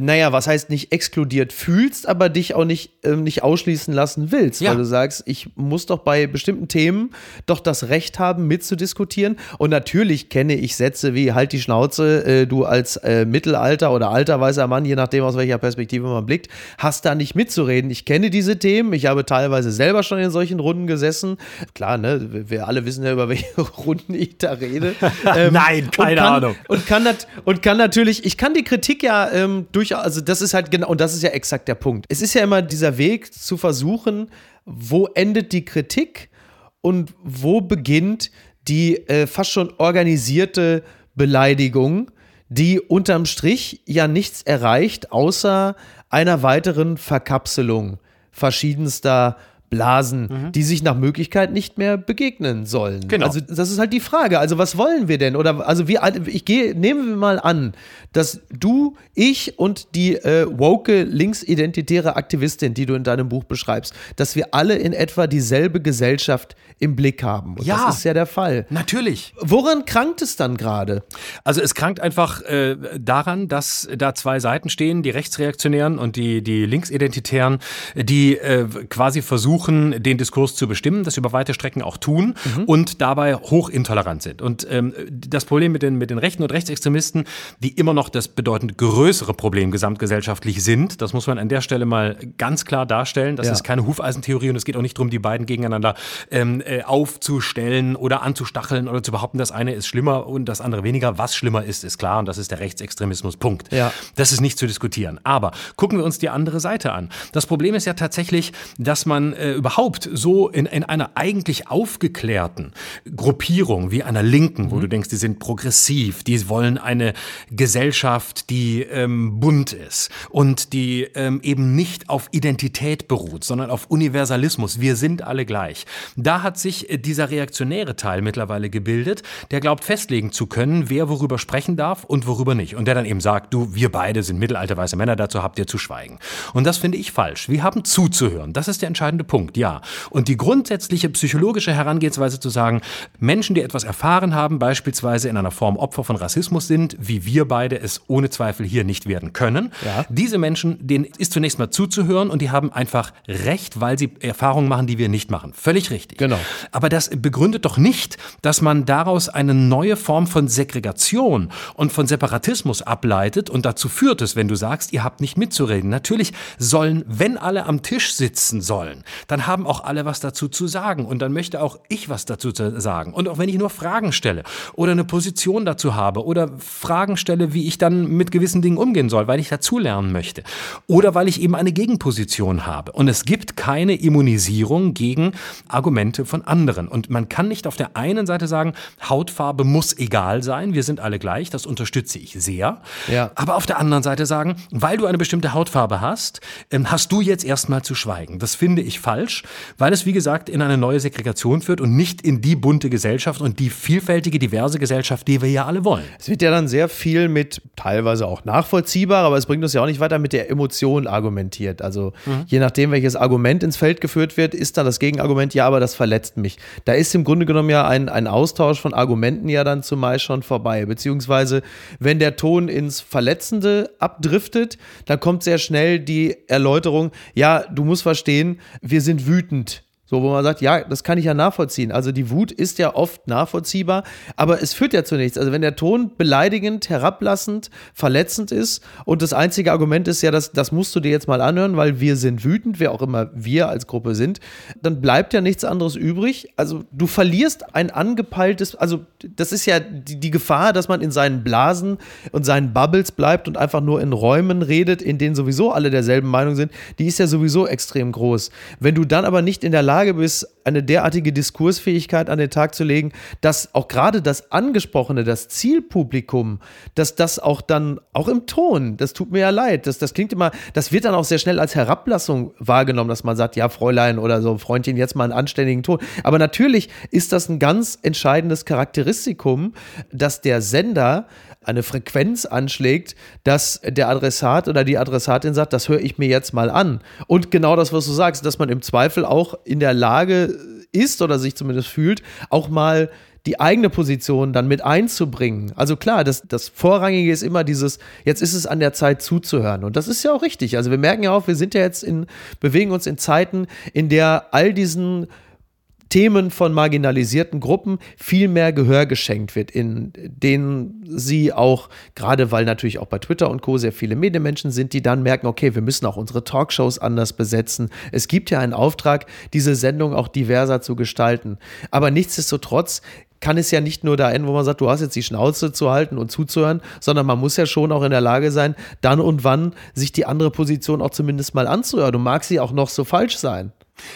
naja, was heißt nicht exkludiert fühlst, aber dich auch nicht, äh, nicht ausschließen lassen willst, ja. weil du sagst, ich muss doch bei bestimmten Themen doch das Recht haben, mitzudiskutieren. Und natürlich kenne ich Sätze wie halt die Schnauze, äh, du als äh, Mittelalter oder alter weißer Mann, je nachdem aus welcher Perspektive man blickt, hast da nicht mitzureden. Ich kenne diese Themen, ich habe teilweise selber schon in solchen Runden gesessen. Klar, ne, wir alle wissen ja, über welche Runden ich da rede.
Ähm, Nein, keine
und kann,
Ahnung.
Und kann, und kann natürlich, ich kann die Kritik ja ähm, durch durchaus, also das ist halt genau, und das ist ja exakt der Punkt. Es ist ja immer dieser Weg zu versuchen, wo endet die Kritik und wo beginnt die äh, fast schon organisierte Beleidigung, die unterm Strich ja nichts erreicht, außer einer weiteren Verkapselung verschiedenster Blasen, mhm. die sich nach Möglichkeit nicht mehr begegnen sollen. Genau. Also das ist halt die Frage. Also was wollen wir denn? Oder also wie ich gehe, nehmen wir mal an, dass du, ich und die äh, woke linksidentitäre Aktivistin, die du in deinem Buch beschreibst, dass wir alle in etwa dieselbe Gesellschaft im Blick haben. Und ja, das ist ja der Fall.
Natürlich.
Woran krankt es dann gerade?
Also es krankt einfach äh, daran, dass da zwei Seiten stehen, die Rechtsreaktionären und die, die Linksidentitären, die äh, quasi versuchen, den Diskurs zu bestimmen, das über weite Strecken auch tun mhm. und dabei hochintolerant sind. Und ähm, das Problem mit den, mit den Rechten und Rechtsextremisten, die immer noch das bedeutend größere Problem gesamtgesellschaftlich sind, das muss man an der Stelle mal ganz klar darstellen. Das ja. ist keine Hufeisentheorie und es geht auch nicht darum, die beiden gegeneinander ähm, äh, aufzustellen oder anzustacheln oder zu behaupten, das eine ist schlimmer und das andere weniger. Was schlimmer ist, ist klar und das ist der Rechtsextremismus. Punkt. Ja. Das ist nicht zu diskutieren. Aber gucken wir uns die andere Seite an. Das Problem ist ja tatsächlich, dass man äh, äh, überhaupt so in, in einer eigentlich aufgeklärten Gruppierung wie einer Linken, wo mhm. du denkst, die sind progressiv, die wollen eine Gesellschaft, die ähm, bunt ist und die ähm, eben nicht auf Identität beruht, sondern auf Universalismus. Wir sind alle gleich. Da hat sich äh, dieser reaktionäre Teil mittlerweile gebildet, der glaubt festlegen zu können, wer worüber sprechen darf und worüber nicht. Und der dann eben sagt, du, wir beide sind mittelalte weiße Männer, dazu habt ihr zu schweigen. Und das finde ich falsch. Wir haben zuzuhören. Das ist der entscheidende Punkt, ja. Und die grundsätzliche psychologische Herangehensweise zu sagen, Menschen, die etwas erfahren haben, beispielsweise in einer Form Opfer von Rassismus sind, wie wir beide es ohne Zweifel hier nicht werden können, ja. diese Menschen, denen ist zunächst mal zuzuhören und die haben einfach Recht, weil sie Erfahrungen machen, die wir nicht machen. Völlig richtig.
Genau.
Aber das begründet doch nicht, dass man daraus eine neue Form von Segregation und von Separatismus ableitet und dazu führt es, wenn du sagst, ihr habt nicht mitzureden. Natürlich sollen, wenn alle am Tisch sitzen sollen, dann haben auch alle was dazu zu sagen und dann möchte auch ich was dazu sagen. Und auch wenn ich nur Fragen stelle oder eine Position dazu habe oder Fragen stelle, wie ich dann mit gewissen Dingen umgehen soll, weil ich dazulernen möchte oder weil ich eben eine Gegenposition habe. Und es gibt keine Immunisierung gegen Argumente von anderen. Und man kann nicht auf der einen Seite sagen, Hautfarbe muss egal sein, wir sind alle gleich, das unterstütze ich sehr. Ja. Aber auf der anderen Seite sagen, weil du eine bestimmte Hautfarbe hast, ähm, hast du jetzt erstmal zu schweigen. Das finde ich falsch, weil es, wie gesagt, in eine neue Segregation führt und nicht in die bunte Gesellschaft und die vielfältige, diverse Gesellschaft, die wir ja alle wollen.
Es wird ja dann sehr viel mit, teilweise auch nachvollziehbar, aber es bringt uns ja auch nicht weiter mit der Emotion argumentiert. Also mhm. je nachdem, welches Argument ins Feld geführt wird, ist dann das Gegenargument, ja, aber das verletzt mich. Da ist im Grunde genommen ja ein, ein Austausch von Argumenten ja dann zumeist schon vorbei. Beziehungsweise, wenn der Ton ins Verletzende abdriftet, dann kommt sehr schnell die Erläuterung, ja, du musst verstehen, wir sind wütend so, wo man sagt, ja, das kann ich ja nachvollziehen. Also die Wut ist ja oft nachvollziehbar, aber es führt ja zu nichts. Also wenn der Ton beleidigend, herablassend, verletzend ist und das einzige Argument ist ja, das, das musst du dir jetzt mal anhören, weil wir sind wütend, wer auch immer wir als Gruppe sind, dann bleibt ja nichts anderes übrig. Also du verlierst ein angepeiltes, also das ist ja die, die Gefahr, dass man in seinen Blasen und seinen Bubbles bleibt und einfach nur in Räumen redet, in denen sowieso alle derselben Meinung sind, die ist ja sowieso extrem groß. Wenn du dann aber nicht in der Lage Lage bist, eine derartige Diskursfähigkeit an den Tag zu legen, dass auch gerade das Angesprochene, das Zielpublikum, dass das auch dann, auch im Ton, das tut mir ja leid, das, das klingt immer, das wird dann auch sehr schnell als Herablassung wahrgenommen, dass man sagt, ja, Fräulein oder so, Freundchen, jetzt mal einen anständigen Ton. Aber natürlich ist das ein ganz entscheidendes Charakteristikum, dass der Sender eine Frequenz anschlägt, dass der Adressat oder die Adressatin sagt, das höre ich mir jetzt mal an. Und genau das, was du sagst, dass man im Zweifel auch in der Lage ist oder sich zumindest fühlt, auch mal die eigene Position dann mit einzubringen. Also klar, das, das Vorrangige ist immer dieses, jetzt ist es an der Zeit zuzuhören. Und das ist ja auch richtig. Also wir merken ja auch, wir sind ja jetzt in, bewegen uns in Zeiten, in der all diesen Themen von marginalisierten Gruppen viel mehr Gehör geschenkt wird, in denen sie auch, gerade weil natürlich auch bei Twitter und Co. sehr viele Medienmenschen sind, die dann merken, okay, wir müssen auch unsere Talkshows anders besetzen. Es gibt ja einen Auftrag, diese Sendung auch diverser zu gestalten. Aber nichtsdestotrotz kann es ja nicht nur da enden, wo man sagt, du hast jetzt die Schnauze zu halten und zuzuhören, sondern man muss ja schon auch in der Lage sein, dann und wann sich die andere Position auch zumindest mal anzuhören. Du mag sie auch noch so falsch sein.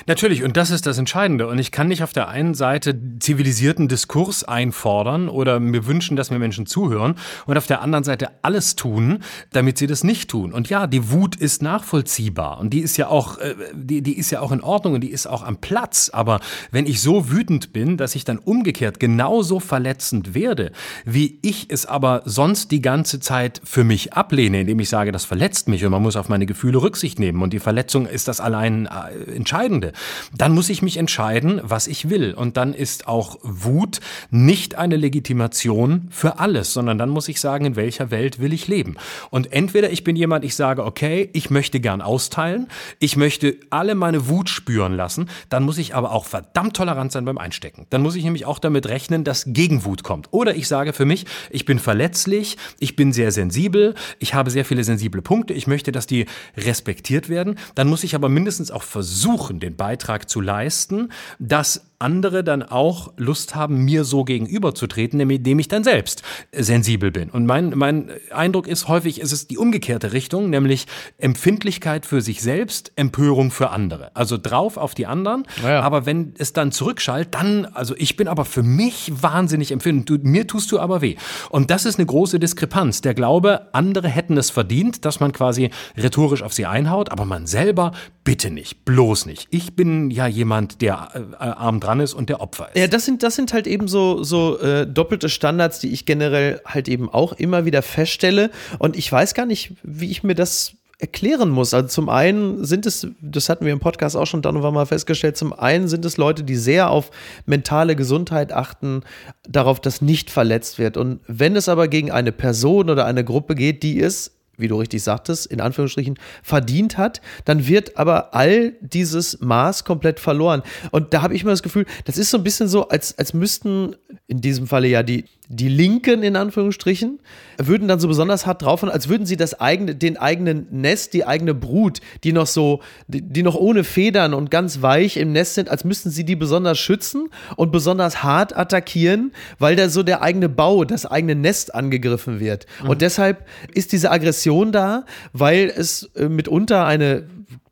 Natürlich, und das ist das Entscheidende. Und ich kann nicht auf der einen Seite zivilisierten Diskurs einfordern oder mir wünschen, dass mir Menschen zuhören und auf der anderen Seite alles tun, damit sie das nicht tun. Und ja, die Wut ist nachvollziehbar und die ist ja auch, äh, die, die ist ja auch in Ordnung und die ist auch am Platz. Aber wenn ich so wütend bin, dass ich dann umgekehrt genauso verletzend werde, wie ich es aber sonst die ganze Zeit für mich ablehne, indem ich sage, das verletzt mich und man muss auf meine Gefühle Rücksicht nehmen und die Verletzung ist das allein äh, entscheidend Entscheidende. Dann muss ich mich entscheiden, was ich will. Und dann ist auch Wut nicht eine Legitimation für alles, sondern dann muss ich sagen, in welcher Welt will ich leben. Und entweder ich bin jemand, ich sage, okay, ich möchte gern austeilen, ich möchte alle meine Wut spüren lassen, dann muss ich aber auch verdammt tolerant sein beim Einstecken. Dann muss ich nämlich auch damit rechnen, dass Gegenwut kommt. Oder ich sage für mich, ich bin verletzlich, ich bin sehr sensibel, ich habe sehr viele sensible Punkte, ich möchte, dass die respektiert werden. Dann muss ich aber mindestens auch versuchen, den Beitrag zu leisten, dass andere dann auch Lust haben, mir so gegenüberzutreten, indem ich dann selbst sensibel bin. Und mein, mein Eindruck ist häufig, ist es die umgekehrte Richtung, nämlich Empfindlichkeit für sich selbst, Empörung für andere. Also drauf auf die anderen. Ja. Aber wenn es dann zurückschallt, dann, also ich bin aber für mich wahnsinnig empfindend. Du, mir tust du aber weh. Und das ist eine große Diskrepanz. Der Glaube, andere hätten es verdient, dass man quasi rhetorisch auf sie einhaut, aber man selber bitte nicht, bloß nicht. Ich bin ja jemand, der äh, arm dran ist und der Opfer ist.
Ja, das sind, das sind halt eben so, so äh, doppelte Standards, die ich generell halt eben auch immer wieder feststelle. Und ich weiß gar nicht, wie ich mir das erklären muss. Also zum einen sind es, das hatten wir im Podcast auch schon dann und mal festgestellt, zum einen sind es Leute, die sehr auf mentale Gesundheit achten, darauf, dass nicht verletzt wird. Und wenn es aber gegen eine Person oder eine Gruppe geht, die es wie du richtig sagtest, in Anführungsstrichen verdient hat, dann wird aber all dieses Maß komplett verloren. Und da habe ich immer das Gefühl, das ist so ein bisschen so, als, als müssten in diesem Falle ja die, die Linken in Anführungsstrichen, würden dann so besonders hart drauf, als würden sie das eigene, den eigenen Nest, die eigene Brut, die noch so, die, die noch ohne Federn und ganz weich im Nest sind, als müssten sie die besonders schützen und besonders hart attackieren, weil da so der eigene Bau, das eigene Nest angegriffen wird. Mhm. Und deshalb ist diese Aggression da, weil es äh, mitunter eine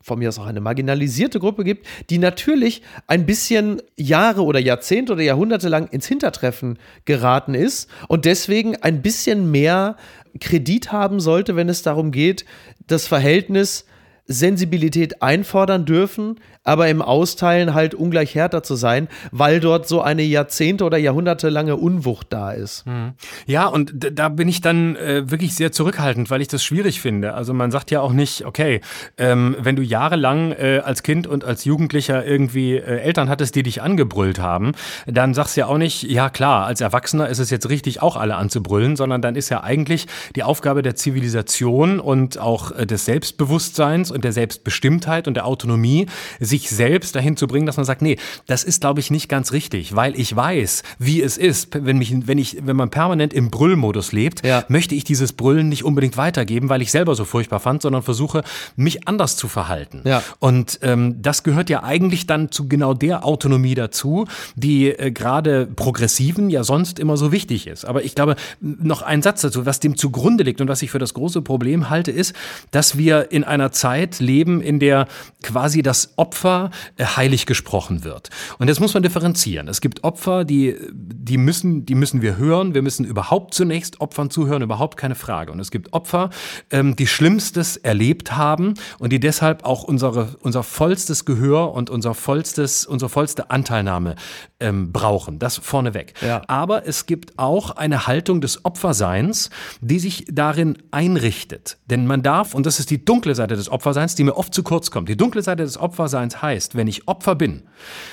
von mir aus auch eine marginalisierte Gruppe gibt, die natürlich ein bisschen Jahre oder Jahrzehnte oder Jahrhunderte lang ins Hintertreffen geraten ist und deswegen ein bisschen mehr Kredit haben sollte, wenn es darum geht, das Verhältnis Sensibilität einfordern dürfen, aber im Austeilen halt ungleich härter zu sein, weil dort so eine Jahrzehnte oder Jahrhundertelange Unwucht da ist. Hm.
Ja, und da bin ich dann äh, wirklich sehr zurückhaltend, weil ich das schwierig finde. Also man sagt ja auch nicht, okay, ähm, wenn du jahrelang äh, als Kind und als Jugendlicher irgendwie äh, Eltern hattest, die dich angebrüllt haben, dann sagst du ja auch nicht, ja klar, als Erwachsener ist es jetzt richtig, auch alle anzubrüllen, sondern dann ist ja eigentlich die Aufgabe der Zivilisation und auch äh, des Selbstbewusstseins und der Selbstbestimmtheit und der Autonomie, sich selbst dahin zu bringen, dass man sagt, nee, das ist, glaube ich, nicht ganz richtig, weil ich weiß, wie es ist, wenn, mich, wenn, ich, wenn man permanent im Brüllmodus lebt, ja. möchte ich dieses Brüllen nicht unbedingt weitergeben, weil ich selber so furchtbar fand, sondern versuche, mich anders zu verhalten. Ja. Und ähm, das gehört ja eigentlich dann zu genau der Autonomie dazu, die äh, gerade Progressiven ja sonst immer so wichtig ist. Aber ich glaube, noch ein Satz dazu, was dem zugrunde liegt und was ich für das große Problem halte, ist, dass wir in einer Zeit leben, in der quasi das Opfer äh, heilig gesprochen wird. Und jetzt muss man differenzieren. Es gibt Opfer, die, die müssen, die müssen wir hören. Wir müssen überhaupt zunächst Opfern zuhören, überhaupt keine Frage. Und es gibt Opfer, ähm, die Schlimmstes erlebt haben und die deshalb auch unsere, unser vollstes Gehör und unser vollstes, unsere vollste Anteilnahme ähm, brauchen. Das vorneweg. Ja. Aber es gibt auch eine Haltung des Opferseins, die sich darin einrichtet. Denn man darf, und das ist die dunkle Seite des Opferseins, die mir oft zu kurz kommt. Die dunkle Seite des Opferseins heißt, wenn ich Opfer bin,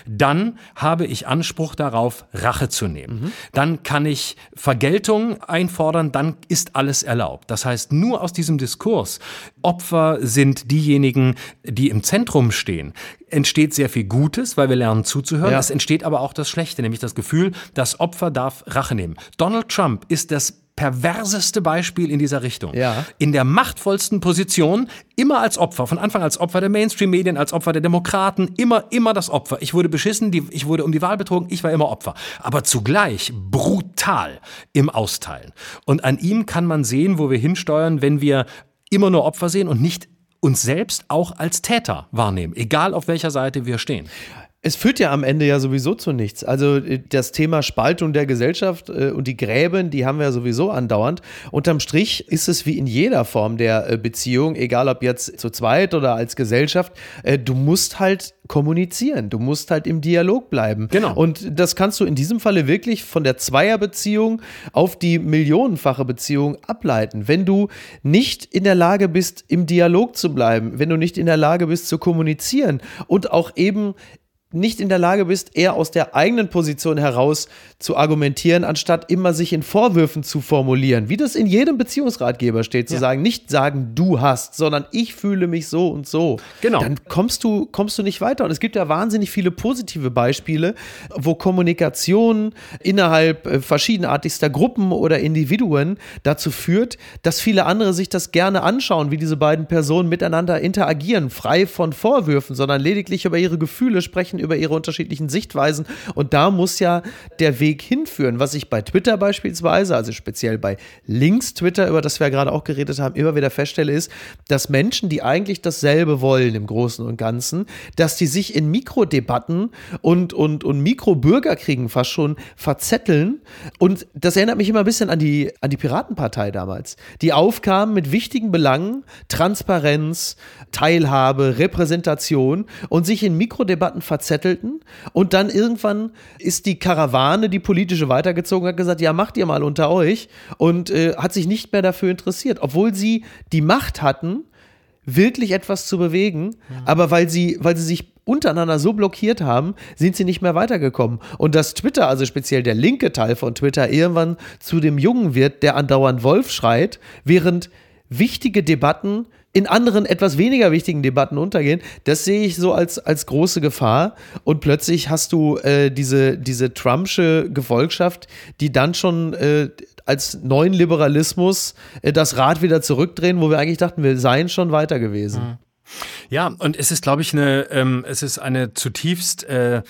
dann habe ich Anspruch darauf, Rache zu nehmen. Mhm. Dann kann ich Vergeltung einfordern, dann ist alles erlaubt. Das heißt, nur aus diesem Diskurs, Opfer sind diejenigen, die im Zentrum stehen, entsteht sehr viel Gutes, weil wir lernen zuzuhören. Ja. Es entsteht aber auch das Schlechte, nämlich das Gefühl, das Opfer darf Rache nehmen. Donald Trump ist das perverseste Beispiel in dieser Richtung. Ja. In der machtvollsten Position, immer als Opfer, von Anfang als Opfer der Mainstream-Medien, als Opfer der Demokraten, immer, immer das Opfer. Ich wurde beschissen, die, ich wurde um die Wahl betrogen, ich war immer Opfer. Aber zugleich brutal im Austeilen. Und an ihm kann man sehen, wo wir hinsteuern, wenn wir immer nur Opfer sehen und nicht uns selbst auch als Täter wahrnehmen, egal auf welcher Seite wir stehen.
Es führt ja am Ende ja sowieso zu nichts. Also äh, das Thema Spaltung der Gesellschaft äh, und die Gräben, die haben wir ja sowieso andauernd. Unterm Strich ist es wie in jeder Form der äh, Beziehung, egal ob jetzt zu zweit oder als Gesellschaft, du musst halt kommunizieren. Du musst halt im Dialog bleiben. Genau. Und das kannst du in diesem Falle wirklich von der Zweierbeziehung auf die millionenfache Beziehung ableiten. Wenn du nicht in der Lage bist, im Dialog zu bleiben, wenn du nicht in der Lage bist zu kommunizieren und auch eben nicht in der Lage bist, eher aus der eigenen Position heraus zu argumentieren, anstatt immer sich in Vorwürfen zu formulieren, wie das in jedem Beziehungsratgeber steht, zu ja. sagen, nicht sagen, du hast, sondern ich fühle mich so und so. Genau. Dann kommst du, kommst du nicht weiter. Und es gibt ja wahnsinnig viele positive Beispiele, wo Kommunikation innerhalb äh, verschiedenartigster Gruppen oder Individuen dazu führt, dass viele andere sich das gerne anschauen, wie diese beiden Personen miteinander interagieren, frei von Vorwürfen, sondern lediglich über ihre Gefühle sprechen, über ihre unterschiedlichen Sichtweisen. Und da muss ja der Weg hinführen, was ich bei Twitter beispielsweise, also speziell bei Links-Twitter, über das wir ja gerade auch geredet haben, immer wieder feststelle, ist, dass Menschen, die eigentlich dasselbe wollen im Großen und Ganzen, dass die sich in Mikrodebatten und, und, und Mikrobürgerkriegen fast schon verzetteln. Und das erinnert mich immer ein bisschen an die, an die Piratenpartei damals, die aufkamen mit wichtigen Belangen, Transparenz, Teilhabe, Repräsentation und sich in Mikrodebatten verzettelten. Und dann irgendwann ist die Karawane, die politische, weitergezogen, hat gesagt, ja, macht ihr mal unter euch und äh, hat sich nicht mehr dafür interessiert, obwohl sie die Macht hatten, wirklich etwas zu bewegen, ja. aber weil sie, weil sie sich untereinander so blockiert haben, sind sie nicht mehr weitergekommen. Und dass Twitter, also speziell der linke Teil von Twitter, irgendwann zu dem Jungen wird, der andauernd Wolf schreit, während wichtige Debatten in anderen etwas weniger wichtigen Debatten untergehen, das sehe ich so als, als große Gefahr. Und plötzlich hast du äh, diese, diese Trumpsche Gefolgschaft, die dann schon äh, als neuen Liberalismus äh, das Rad wieder zurückdrehen, wo wir eigentlich dachten, wir seien schon weiter gewesen. Mhm.
Ja, und es ist, glaube ich, eine, ähm, es ist eine zutiefst äh,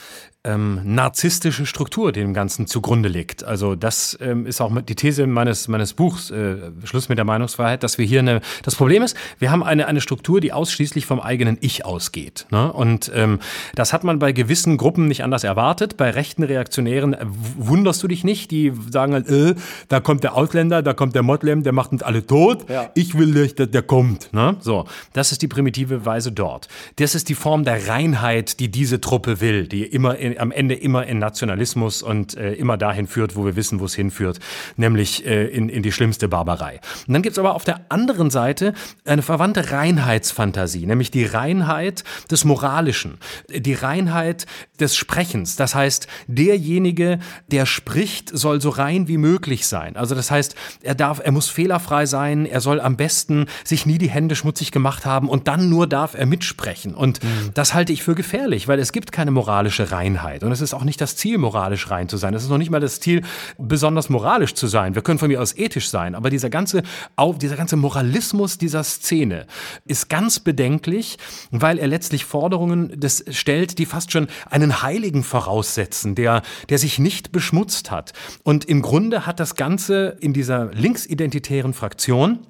ähm, narzisstische Struktur, die dem Ganzen zugrunde liegt. Also das ähm, ist auch die These meines, meines Buchs, äh, Schluss mit der Meinungsfreiheit, dass wir hier eine, das Problem ist, wir haben eine, eine Struktur, die ausschließlich vom eigenen Ich ausgeht. Ne? Und ähm, das hat man bei gewissen Gruppen nicht anders erwartet. Bei rechten Reaktionären wunderst du dich nicht, die sagen halt, äh, da kommt der Ausländer, da kommt der Moslem, der macht uns alle tot, ja. ich will nicht, dass der kommt. Ne? So, das ist die primitive Weise dort. Das ist die Form der Reinheit, die diese Truppe will, die immer in am Ende immer in Nationalismus und äh, immer dahin führt, wo wir wissen, wo es hinführt, nämlich äh, in, in die schlimmste Barbarei. Und dann gibt es aber auf der anderen Seite eine verwandte Reinheitsfantasie, nämlich die Reinheit des Moralischen, die Reinheit des Sprechens. Das heißt, derjenige, der spricht, soll so rein wie möglich sein. Also das heißt, er darf, er muss fehlerfrei sein, er soll am besten sich nie die Hände schmutzig gemacht haben und dann nur darf er mitsprechen. Und mhm. das halte ich für gefährlich, weil es gibt keine moralische Reinheit. Reinheit. Und es ist auch nicht das Ziel, moralisch rein zu sein. Es ist noch nicht mal das Ziel, besonders moralisch zu sein. Wir können von mir aus ethisch sein, aber dieser ganze, dieser ganze Moralismus dieser Szene ist ganz bedenklich, weil er letztlich Forderungen des stellt, die fast schon einen Heiligen voraussetzen, der, der sich nicht beschmutzt hat. Und im Grunde hat das Ganze in dieser linksidentitären Fraktion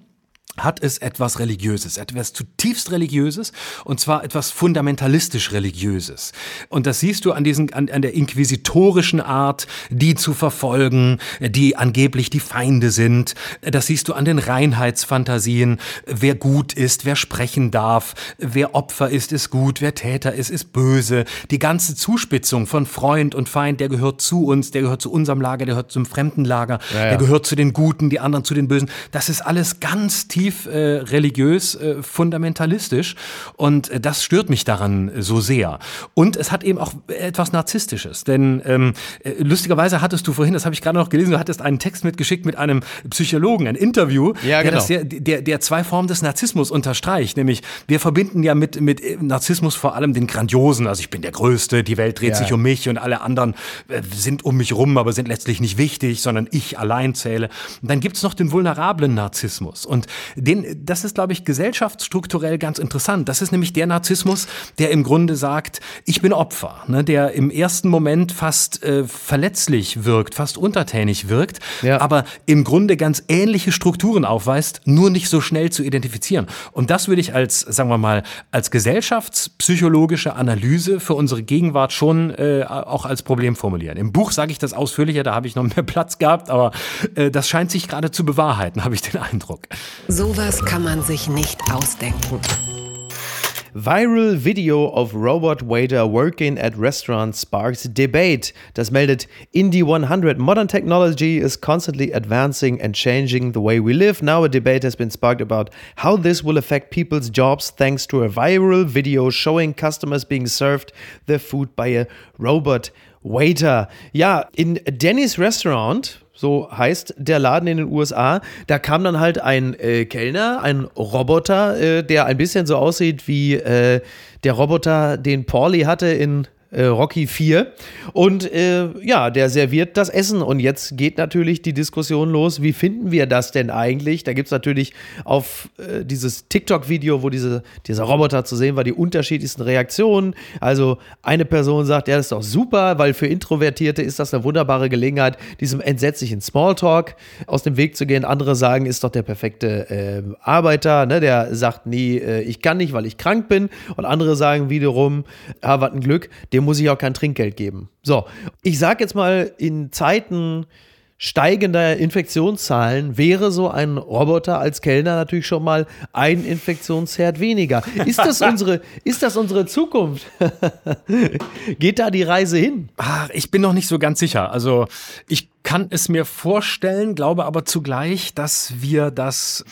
hat es etwas Religiöses, etwas zutiefst Religiöses und zwar etwas fundamentalistisch Religiöses. Und das siehst du an, diesen, an, an der inquisitorischen Art, die zu verfolgen, die angeblich die Feinde sind. Das siehst du an den Reinheitsfantasien, wer gut ist, wer sprechen darf, wer Opfer ist, ist gut, wer Täter ist, ist böse. Die ganze Zuspitzung von Freund und Feind, der gehört zu uns, der gehört zu unserem Lager, der gehört zum fremden Lager, ja, ja. der gehört zu den Guten, die anderen zu den Bösen. Das ist alles ganz tief tief äh, religiös, äh, fundamentalistisch und äh, das stört mich daran so sehr. Und es hat eben auch etwas Narzisstisches, denn ähm, äh, lustigerweise hattest du vorhin, das habe ich gerade noch gelesen, du hattest einen Text mitgeschickt mit einem Psychologen, ein Interview, ja, genau. der, das, der, der zwei Formen des Narzissmus unterstreicht, nämlich wir verbinden ja mit, mit äh, Narzissmus vor allem den Grandiosen, also ich bin der Größte, die Welt dreht ja. sich um mich und alle anderen äh, sind um mich rum, aber sind letztlich nicht wichtig, sondern ich allein zähle. Und dann gibt's noch den vulnerablen Narzissmus und den, das ist, glaube ich, gesellschaftsstrukturell ganz interessant. Das ist nämlich der Narzissmus, der im Grunde sagt, ich bin Opfer, ne, der im ersten Moment fast äh, verletzlich wirkt, fast untertänig wirkt, ja. aber im Grunde ganz ähnliche Strukturen aufweist, nur nicht so schnell zu identifizieren. Und das würde ich als, sagen wir mal, als gesellschaftspsychologische Analyse für unsere Gegenwart schon äh, auch als Problem formulieren. Im Buch sage ich das ausführlicher, da habe ich noch mehr Platz gehabt, aber äh, das scheint sich gerade zu bewahrheiten, habe ich den Eindruck.
Sowas kann man sich nicht ausdenken.
Viral Video of Robot Waiter Working at Restaurant Sparks Debate. Das meldet Indie 100. Modern technology is constantly advancing and changing the way we live. Now a debate has been sparked about how this will affect people's jobs thanks to a viral video showing customers being served their food by a robot waiter. Ja, in Denny's Restaurant so heißt der Laden in den USA. Da kam dann halt ein äh, Kellner, ein Roboter, äh, der ein bisschen so aussieht wie äh, der Roboter, den Pauli hatte in äh, Rocky 4. Und äh, ja, der serviert das Essen. Und jetzt geht natürlich die Diskussion los, wie finden wir das denn eigentlich? Da gibt es natürlich auf äh, dieses TikTok-Video, wo diese, dieser Roboter zu sehen war, die unterschiedlichsten Reaktionen. Also eine Person sagt, ja, das ist doch super, weil für Introvertierte ist das eine wunderbare Gelegenheit, diesem entsetzlichen Smalltalk aus dem Weg zu gehen. Andere sagen, ist doch der perfekte äh, Arbeiter, ne? der sagt nie, äh, ich kann nicht, weil ich krank bin. Und andere sagen wiederum, ah, was ein Glück, dem muss ich auch kein Trinkgeld geben. So, ich sage jetzt mal, in Zeiten steigender Infektionszahlen wäre so ein Roboter als Kellner natürlich schon mal ein Infektionsherd weniger. Ist das unsere, ist das unsere Zukunft? Geht da die Reise hin?
Ach, ich bin noch nicht so ganz sicher. Also ich kann es mir vorstellen, glaube aber zugleich, dass wir das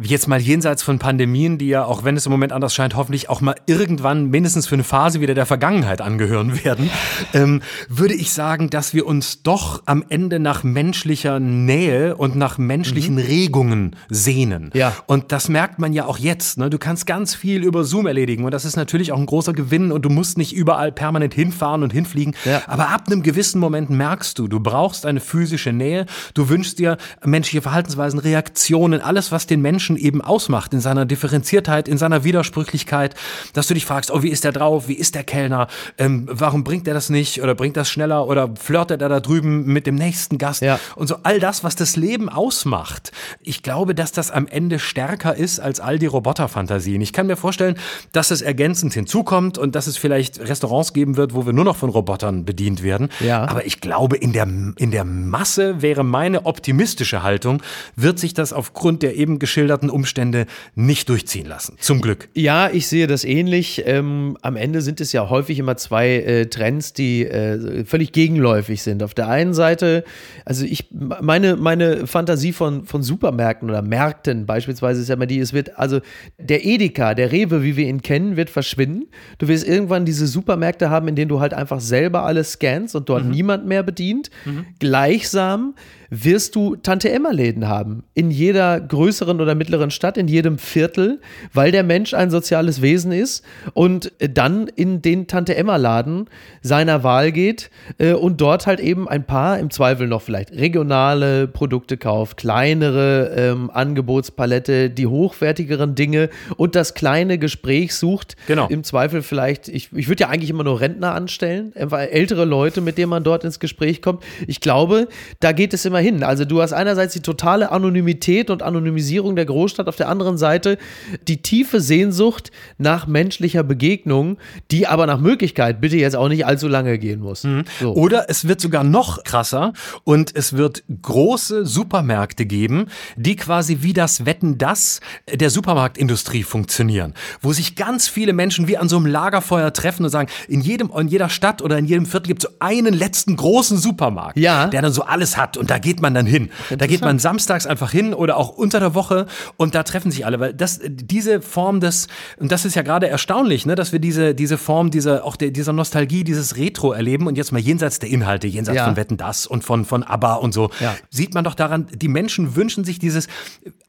jetzt mal jenseits von Pandemien, die ja, auch wenn es im Moment anders scheint, hoffentlich auch mal irgendwann mindestens für eine Phase wieder der Vergangenheit angehören werden, ähm, würde ich sagen, dass wir uns doch am Ende nach menschlicher Nähe und nach menschlichen mhm. Regungen sehnen. Ja. Und das merkt man ja auch jetzt. Ne? Du kannst ganz viel über Zoom erledigen und das ist natürlich auch ein großer Gewinn und du musst nicht überall permanent hinfahren und hinfliegen. Ja. Aber ab einem gewissen Moment merkst du, du brauchst eine physische Nähe. Du wünschst dir menschliche Verhaltensweisen, Reaktionen, alles, was den Menschen Menschen eben ausmacht, in seiner Differenziertheit, in seiner Widersprüchlichkeit, dass du dich fragst, oh, wie ist der drauf, wie ist der Kellner, ähm, warum bringt er das nicht oder bringt das schneller oder flirtet er da drüben mit dem nächsten Gast ja. und so all das, was das Leben ausmacht. Ich glaube, dass das am Ende stärker ist als all die Roboterfantasien. Ich kann mir vorstellen, dass es ergänzend hinzukommt und dass es vielleicht Restaurants geben wird, wo wir nur noch von Robotern bedient werden. Ja. Aber ich glaube, in der, in der Masse wäre meine optimistische Haltung, wird sich das aufgrund der eben geschilderten geschilderten Umstände nicht durchziehen lassen. Zum Glück.
Ja, ich sehe das ähnlich. Ähm, am Ende sind es ja häufig immer zwei äh, Trends, die äh, völlig gegenläufig sind. Auf der einen Seite, also ich, meine, meine Fantasie von, von Supermärkten oder Märkten beispielsweise ist ja immer die, es wird, also der Edeka, der Rewe, wie wir ihn kennen, wird verschwinden. Du wirst irgendwann diese Supermärkte haben, in denen du halt einfach selber alles scannst und dort mhm. niemand mehr bedient. Mhm. Gleichsam wirst du Tante-Emma-Läden haben. In jeder größeren oder mittleren Stadt, in jedem Viertel, weil der Mensch ein soziales Wesen ist und dann in den Tante-Emma-Laden seiner Wahl geht äh, und dort halt eben ein paar, im Zweifel noch vielleicht regionale Produkte kauft, kleinere ähm, Angebotspalette, die hochwertigeren Dinge und das kleine Gespräch sucht. Genau. Im Zweifel vielleicht, ich, ich würde ja eigentlich immer nur Rentner anstellen, ältere Leute, mit denen man dort ins Gespräch kommt. Ich glaube, da geht es immer hin. Also du hast einerseits die totale Anonymität und Anonymisierung der Großstadt, auf der anderen Seite die tiefe Sehnsucht nach menschlicher Begegnung, die aber nach Möglichkeit bitte jetzt auch nicht allzu lange gehen muss. Mhm.
So. Oder es wird sogar noch krasser und es wird große Supermärkte geben, die quasi wie das Wetten das der Supermarktindustrie funktionieren, wo sich ganz viele Menschen wie an so einem Lagerfeuer treffen und sagen, in jedem in jeder Stadt oder in jedem Viertel gibt es so einen letzten großen Supermarkt, ja. der dann so alles hat und da geht man dann hin. Da geht man samstags einfach hin oder auch unter der Woche und da treffen sich alle, weil das, diese Form des, und das ist ja gerade erstaunlich, ne, dass wir diese, diese Form dieser, auch der, dieser Nostalgie, dieses Retro erleben und jetzt mal jenseits der Inhalte, jenseits ja. von Wetten das und von, von ABBA und so, ja. sieht man doch daran, die Menschen wünschen sich dieses,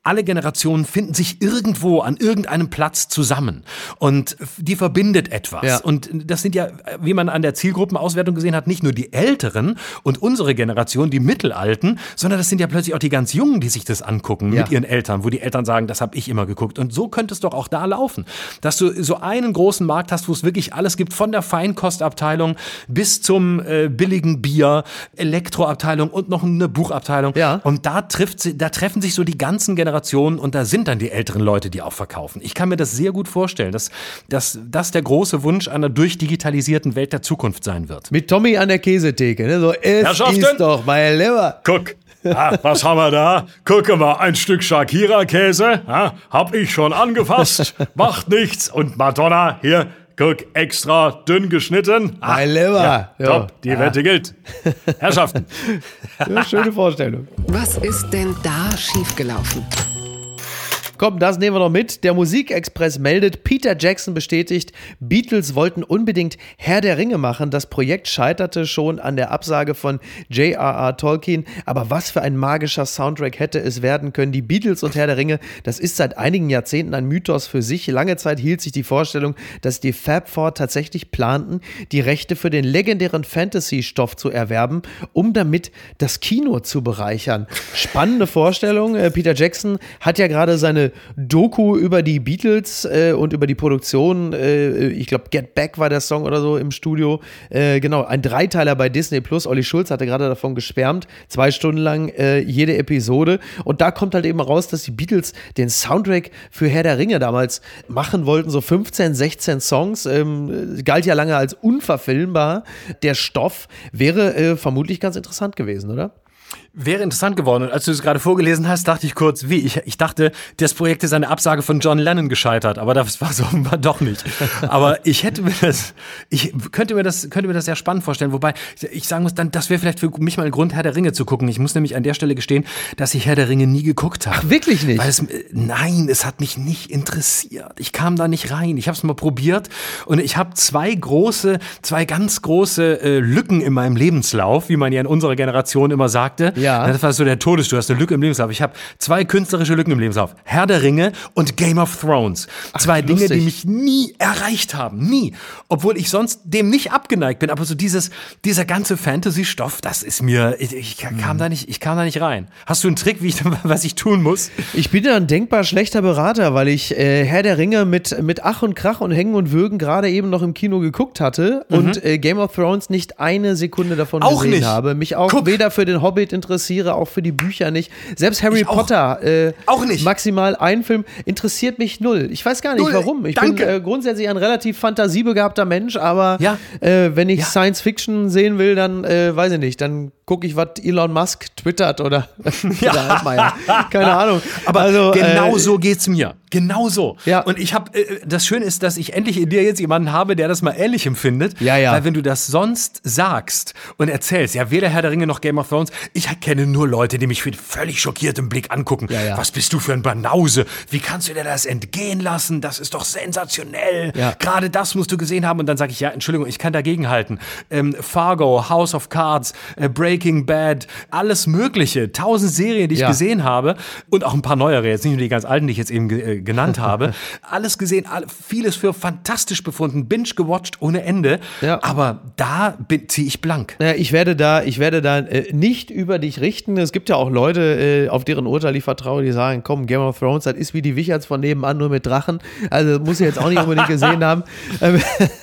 alle Generationen finden sich irgendwo an irgendeinem Platz zusammen und die verbindet etwas. Ja. Und das sind ja, wie man an der Zielgruppenauswertung gesehen hat, nicht nur die Älteren und unsere Generation, die Mittelalten, Alten, sondern das sind ja plötzlich auch die ganz Jungen, die sich das angucken ja. mit ihren Eltern, wo die Eltern sagen, das habe ich immer geguckt. Und so könnte es doch auch da laufen, dass du so einen großen Markt hast, wo es wirklich alles gibt, von der Feinkostabteilung bis zum äh, billigen Bier, Elektroabteilung und noch eine Buchabteilung. Ja. Und da trifft, da treffen sich so die ganzen Generationen und da sind dann die älteren Leute, die auch verkaufen. Ich kann mir das sehr gut vorstellen, dass, dass das der große Wunsch einer durchdigitalisierten Welt der Zukunft sein wird.
Mit Tommy an der Käsetheke, ne? So, es ist doch mein Lieber.
Guck. Ah, was haben wir da? Gucke mal, ein Stück Shakira-Käse. Ah, hab ich schon angefasst. Macht nichts. Und Madonna, hier, guck, extra dünn geschnitten.
Ah, mein Lieber.
Ja, top, die ja. Wette gilt. Herrschaften.
Ja, schöne Vorstellung.
Was ist denn da schiefgelaufen?
Komm, das nehmen wir noch mit. Der Musikexpress meldet, Peter Jackson bestätigt, Beatles wollten unbedingt Herr der Ringe machen. Das Projekt scheiterte schon an der Absage von J.R.R. Tolkien. Aber was für ein magischer Soundtrack hätte es werden können? Die Beatles und Herr der Ringe, das ist seit einigen Jahrzehnten ein Mythos für sich. Lange Zeit hielt sich die Vorstellung, dass die Fab Four tatsächlich planten, die Rechte für den legendären Fantasy-Stoff zu erwerben, um damit das Kino zu bereichern. Spannende Vorstellung. Äh, Peter Jackson hat ja gerade seine Doku über die Beatles äh, und über die Produktion, äh, ich glaube Get Back war der Song oder so im Studio. Äh, genau, ein Dreiteiler bei Disney Plus. Olli Schulz hatte gerade davon geschwärmt, zwei Stunden lang äh, jede Episode. Und da kommt halt eben raus, dass die Beatles den Soundtrack für Herr der Ringe damals machen wollten, so 15, 16 Songs. Ähm, galt ja lange als unverfilmbar. Der Stoff wäre äh, vermutlich ganz interessant gewesen, oder?
Wäre interessant geworden. Und als du es gerade vorgelesen hast, dachte ich kurz, wie? Ich, ich dachte, das Projekt ist eine Absage von John Lennon gescheitert, aber das war so offenbar doch nicht. Aber ich hätte mir das, ich könnte mir das, könnte mir das sehr spannend vorstellen. Wobei ich sagen muss, dann, das wäre vielleicht für mich mal ein Grund, Herr der Ringe zu gucken. Ich muss nämlich an der Stelle gestehen, dass ich Herr der Ringe nie geguckt habe.
Ach, wirklich nicht?
Weil es, nein, es hat mich nicht interessiert. Ich kam da nicht rein. Ich habe es mal probiert und ich habe zwei große, zwei ganz große äh, Lücken in meinem Lebenslauf, wie man ja in unserer Generation immer sagte.
Ja. Ja.
Das war so der Todes. Du hast eine Lücke im Lebenslauf. Ich habe zwei künstlerische Lücken im Lebenslauf. Herr der Ringe und Game of Thrones. Ach, zwei Dinge, die mich nie erreicht haben. Nie. Obwohl ich sonst dem nicht abgeneigt bin. Aber so dieses, dieser ganze Fantasy-Stoff, das ist mir, ich, ich kam hm. da nicht, ich kam da nicht rein. Hast du einen Trick, wie ich, was ich tun muss?
Ich bin ja ein denkbar schlechter Berater, weil ich äh, Herr der Ringe mit, mit Ach und Krach und Hängen und Würgen gerade eben noch im Kino geguckt hatte mhm. und äh, Game of Thrones nicht eine Sekunde davon
auch
gesehen
nicht.
habe. Mich auch Guck. weder für den Hobbit interessiert interessiere, auch für die Bücher nicht. Selbst Harry
ich
Potter,
äh, auch nicht.
maximal ein Film, interessiert mich null. Ich weiß gar nicht
null.
warum. Ich
Danke.
bin äh, grundsätzlich ein relativ fantasiebegabter Mensch, aber
ja.
äh, wenn ich
ja.
Science Fiction sehen will, dann äh, weiß ich nicht, dann gucke ich, was Elon Musk twittert oder,
ja.
Keine Ahnung.
Aber also, genau äh, so geht's mir. Genau so.
Ja.
Und ich habe, äh, das Schöne ist, dass ich endlich in dir jetzt jemanden habe, der das mal ähnlich empfindet.
Ja, ja.
Weil wenn du das sonst sagst und erzählst, ja, weder Herr der Ringe noch Game of Thrones, ich kenne nur Leute, die mich mit völlig schockiertem Blick angucken.
Ja, ja.
Was bist du für ein Banause? Wie kannst du dir das entgehen lassen? Das ist doch sensationell.
Ja.
Gerade das musst du gesehen haben. Und dann sage ich, ja, Entschuldigung, ich kann dagegenhalten. Ähm, Fargo, House of Cards, äh, Breaking Bad, alles Mögliche. Tausend Serien, die ich
Ja.
gesehen habe. Und auch ein paar neuere, jetzt nicht nur die ganz alten, die ich jetzt eben ge äh, genannt habe. Alles gesehen, vieles für fantastisch befunden, binge gewatcht ohne Ende.
Ja.
Aber da ziehe ich blank.
Naja, ich werde da, ich werde da äh, nicht über dich richten. Es gibt ja auch Leute, äh, auf deren Urteil ich vertraue, die sagen, komm, Game of Thrones, das ist wie die Wicherts von nebenan, nur mit Drachen. Also muss ich jetzt auch nicht unbedingt gesehen haben. Ähm,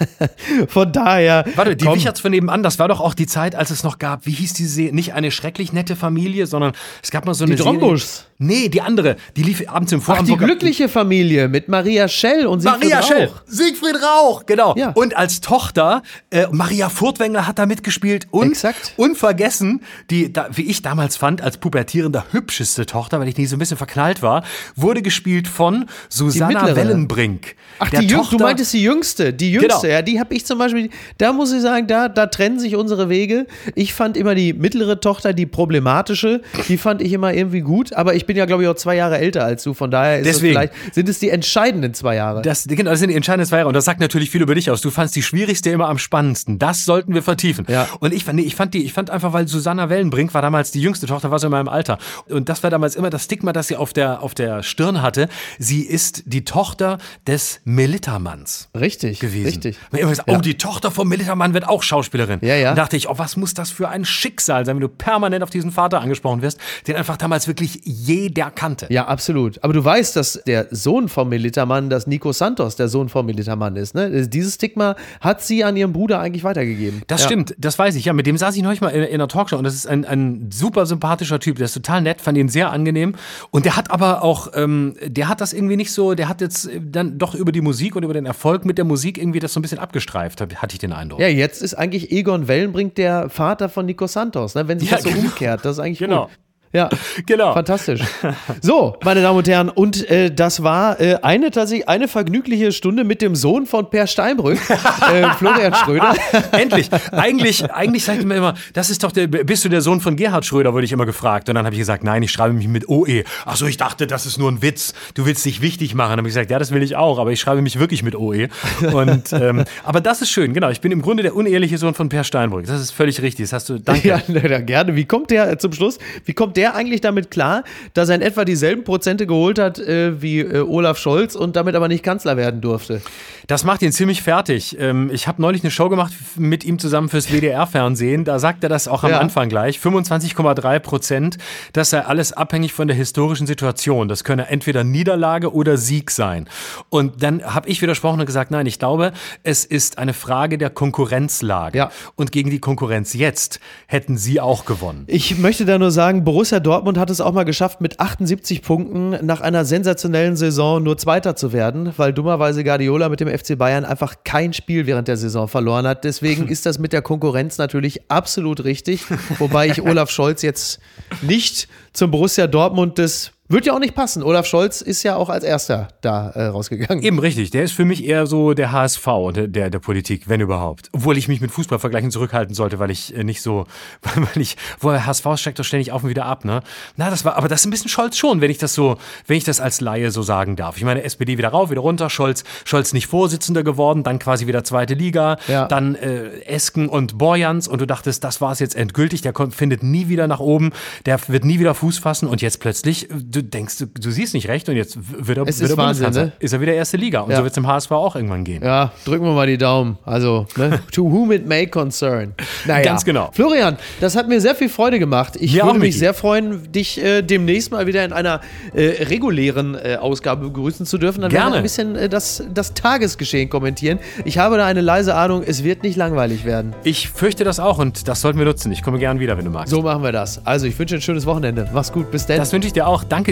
von daher.
Warte, die
komm.
Wicherts von nebenan, das war doch auch die Zeit, als es noch gab, wie hieß die Serie? Nicht eine schrecklich nette Familie, sondern es gab mal so eine
Die Drombuschs.
Nee, die andere. Die lief abends im
Ach,
Vorabend.
die glückliche Familie mit Maria Schell und Siegfried
Maria
Rauch.
Schell. Siegfried Rauch, genau.
Ja.
Und als Tochter, äh, Maria Furtwängler hat da mitgespielt. Und
Exakt.
unvergessen, die, da, wie ich damals fand, als pubertierender hübscheste Tochter, weil ich nie so ein bisschen verknallt war, wurde gespielt von Susanna. Wellenbrink.
Ach, die
Tochter-
du meintest die jüngste, die jüngste,
Genau.
ja, die habe ich zum Beispiel, da muss ich sagen, da, da trennen sich unsere Wege. Ich fand immer die mittlere Tochter, die problematische, die fand ich immer irgendwie gut, aber ich bin ja, glaube ich, auch zwei Jahre älter als du, von daher
Deswegen.
Es sind es die entscheidenden zwei Jahre.
Das, genau, das sind die entscheidenden zwei Jahre. Und das sagt natürlich viel über dich aus. Du fandst die schwierigste immer am spannendsten. Das sollten wir vertiefen.
Ja.
Und ich fand, nee, ich fand die, ich fand einfach, weil Susanna Wellenbrink war damals die jüngste Tochter, war so in meinem Alter. Und das war damals immer das Stigma, das sie auf der, auf der Stirn hatte. Sie ist die Tochter des Melittermanns
richtig,
gewesen.
richtig.
Man immer gesagt,
Ja.
Oh, die Tochter vom Militermann wird auch Schauspielerin.
Ja, ja.
Und dachte ich, oh, was muss das für ein Schicksal sein, wenn du permanent auf diesen Vater angesprochen wirst, den einfach damals wirklich jeder kannte.
Ja, absolut. Aber du weißt, dass der Sohn vom Militermann, dass Nico Santos der Sohn vom Militermann ist. Ne? Dieses Stigma hat sie an ihrem Bruder eigentlich weitergegeben.
Das
ja.
stimmt, das weiß ich. Ja, mit dem saß ich neulich mal in, in einer Talkshow und das ist ein, ein super sympathischer Typ. Der ist total nett, fand ihn sehr angenehm. Und der hat aber auch, ähm, der hat das irgendwie nicht so, der hat jetzt äh, dann doch über die Musik und über den Erfolg mit der Musik irgendwie das so ein bisschen abgestreift, hatte ich den Eindruck.
Ja, jetzt ist eigentlich Egon Wellenbrink der Vater von Nico Santos, ne? wenn sich
Ja,
das so
genau.
umkehrt. Das ist eigentlich
Genau.
gut. Ja, genau. Fantastisch. So, meine Damen und Herren, und äh, das war äh, eine tatsächlich eine vergnügliche Stunde mit dem Sohn von Per Steinbrück, äh, Florian Schröder.
Endlich. Eigentlich, eigentlich sagt mir immer, das ist doch der, bist du der Sohn von Gerhard Schröder, wurde ich immer gefragt. Und dann habe ich gesagt, nein, ich schreibe mich mit OE. Achso, ich dachte, das ist nur ein Witz. Du willst dich wichtig machen. Dann habe ich gesagt, ja, das will ich auch, aber ich schreibe mich wirklich mit OE. Und, ähm, aber das ist schön, genau. Ich bin im Grunde der unehrliche Sohn von Per Steinbrück. Das ist völlig richtig. Das hast du, danke.
Ja, gerne. Wie kommt der, zum Schluss, wie kommt der der eigentlich damit klar, dass er in etwa dieselben Prozente geholt hat äh, wie äh, Olaf Scholz und damit aber nicht Kanzler werden durfte?
Das macht ihn ziemlich fertig. Ähm, ich habe neulich eine Show gemacht mit ihm zusammen fürs WDR-Fernsehen. Da sagt er das auch am ja. Anfang gleich. 25,3 Prozent. Das sei alles abhängig von der historischen Situation. Das könne entweder Niederlage oder Sieg sein. Und dann habe ich widersprochen und gesagt, nein, ich glaube, es ist eine Frage der Konkurrenzlage. Ja. Und gegen die Konkurrenz jetzt hätten sie auch gewonnen.
Ich möchte da nur sagen, Borussia Borussia Dortmund hat es auch mal geschafft, mit 78 Punkten nach einer sensationellen Saison nur Zweiter zu werden, weil dummerweise Guardiola mit dem FC Bayern einfach kein Spiel während der Saison verloren hat. Deswegen ist das mit der Konkurrenz natürlich absolut richtig, wobei ich Olaf Scholz jetzt nicht zum Borussia Dortmund des wird ja auch nicht passen. Olaf Scholz ist ja auch als erster da äh, rausgegangen.
Eben richtig. Der ist für mich eher so der HSV der, der, der Politik, wenn überhaupt. Obwohl ich mich mit Fußballvergleichen zurückhalten sollte, weil ich äh, nicht so, weil ich, wo HSV steckt doch ständig auf und wieder ab, ne? Na, das war, aber das ist ein bisschen Scholz schon, wenn ich das so, wenn ich das als Laie so sagen darf. Ich meine, SPD wieder rauf, wieder runter, Scholz, Scholz nicht Vorsitzender geworden, dann quasi wieder zweite Liga, ja. dann äh, Esken und Borjans und du dachtest, das war es jetzt endgültig, der kommt, findet nie wieder nach oben, der wird nie wieder Fuß fassen und jetzt plötzlich, äh, du denkst, du, du siehst nicht recht und jetzt wird er,
es
wird
ist, er Wahnsinn, ne?
ist er wieder erste Liga. Und ja. so wird es im HSV auch irgendwann gehen.
Ja, drücken wir mal die Daumen. Also, ne? to whom it may concern.
Naja. Ganz genau.
Florian, das hat mir sehr viel Freude gemacht. Ich ja, würde mich sehr freuen, dich äh, demnächst mal wieder in einer äh, regulären äh, Ausgabe begrüßen zu dürfen. Dann Gerne. werden wir ein bisschen äh, das, das Tagesgeschehen kommentieren. Ich habe da eine leise Ahnung, es wird nicht langweilig werden.
Ich fürchte das auch und das sollten wir nutzen. Ich komme gern wieder, wenn du magst.
So machen wir das. Also, ich wünsche ein schönes Wochenende. Mach's gut. Bis dann.
Das wünsche ich dir auch. Danke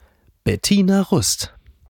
Bettina Rust.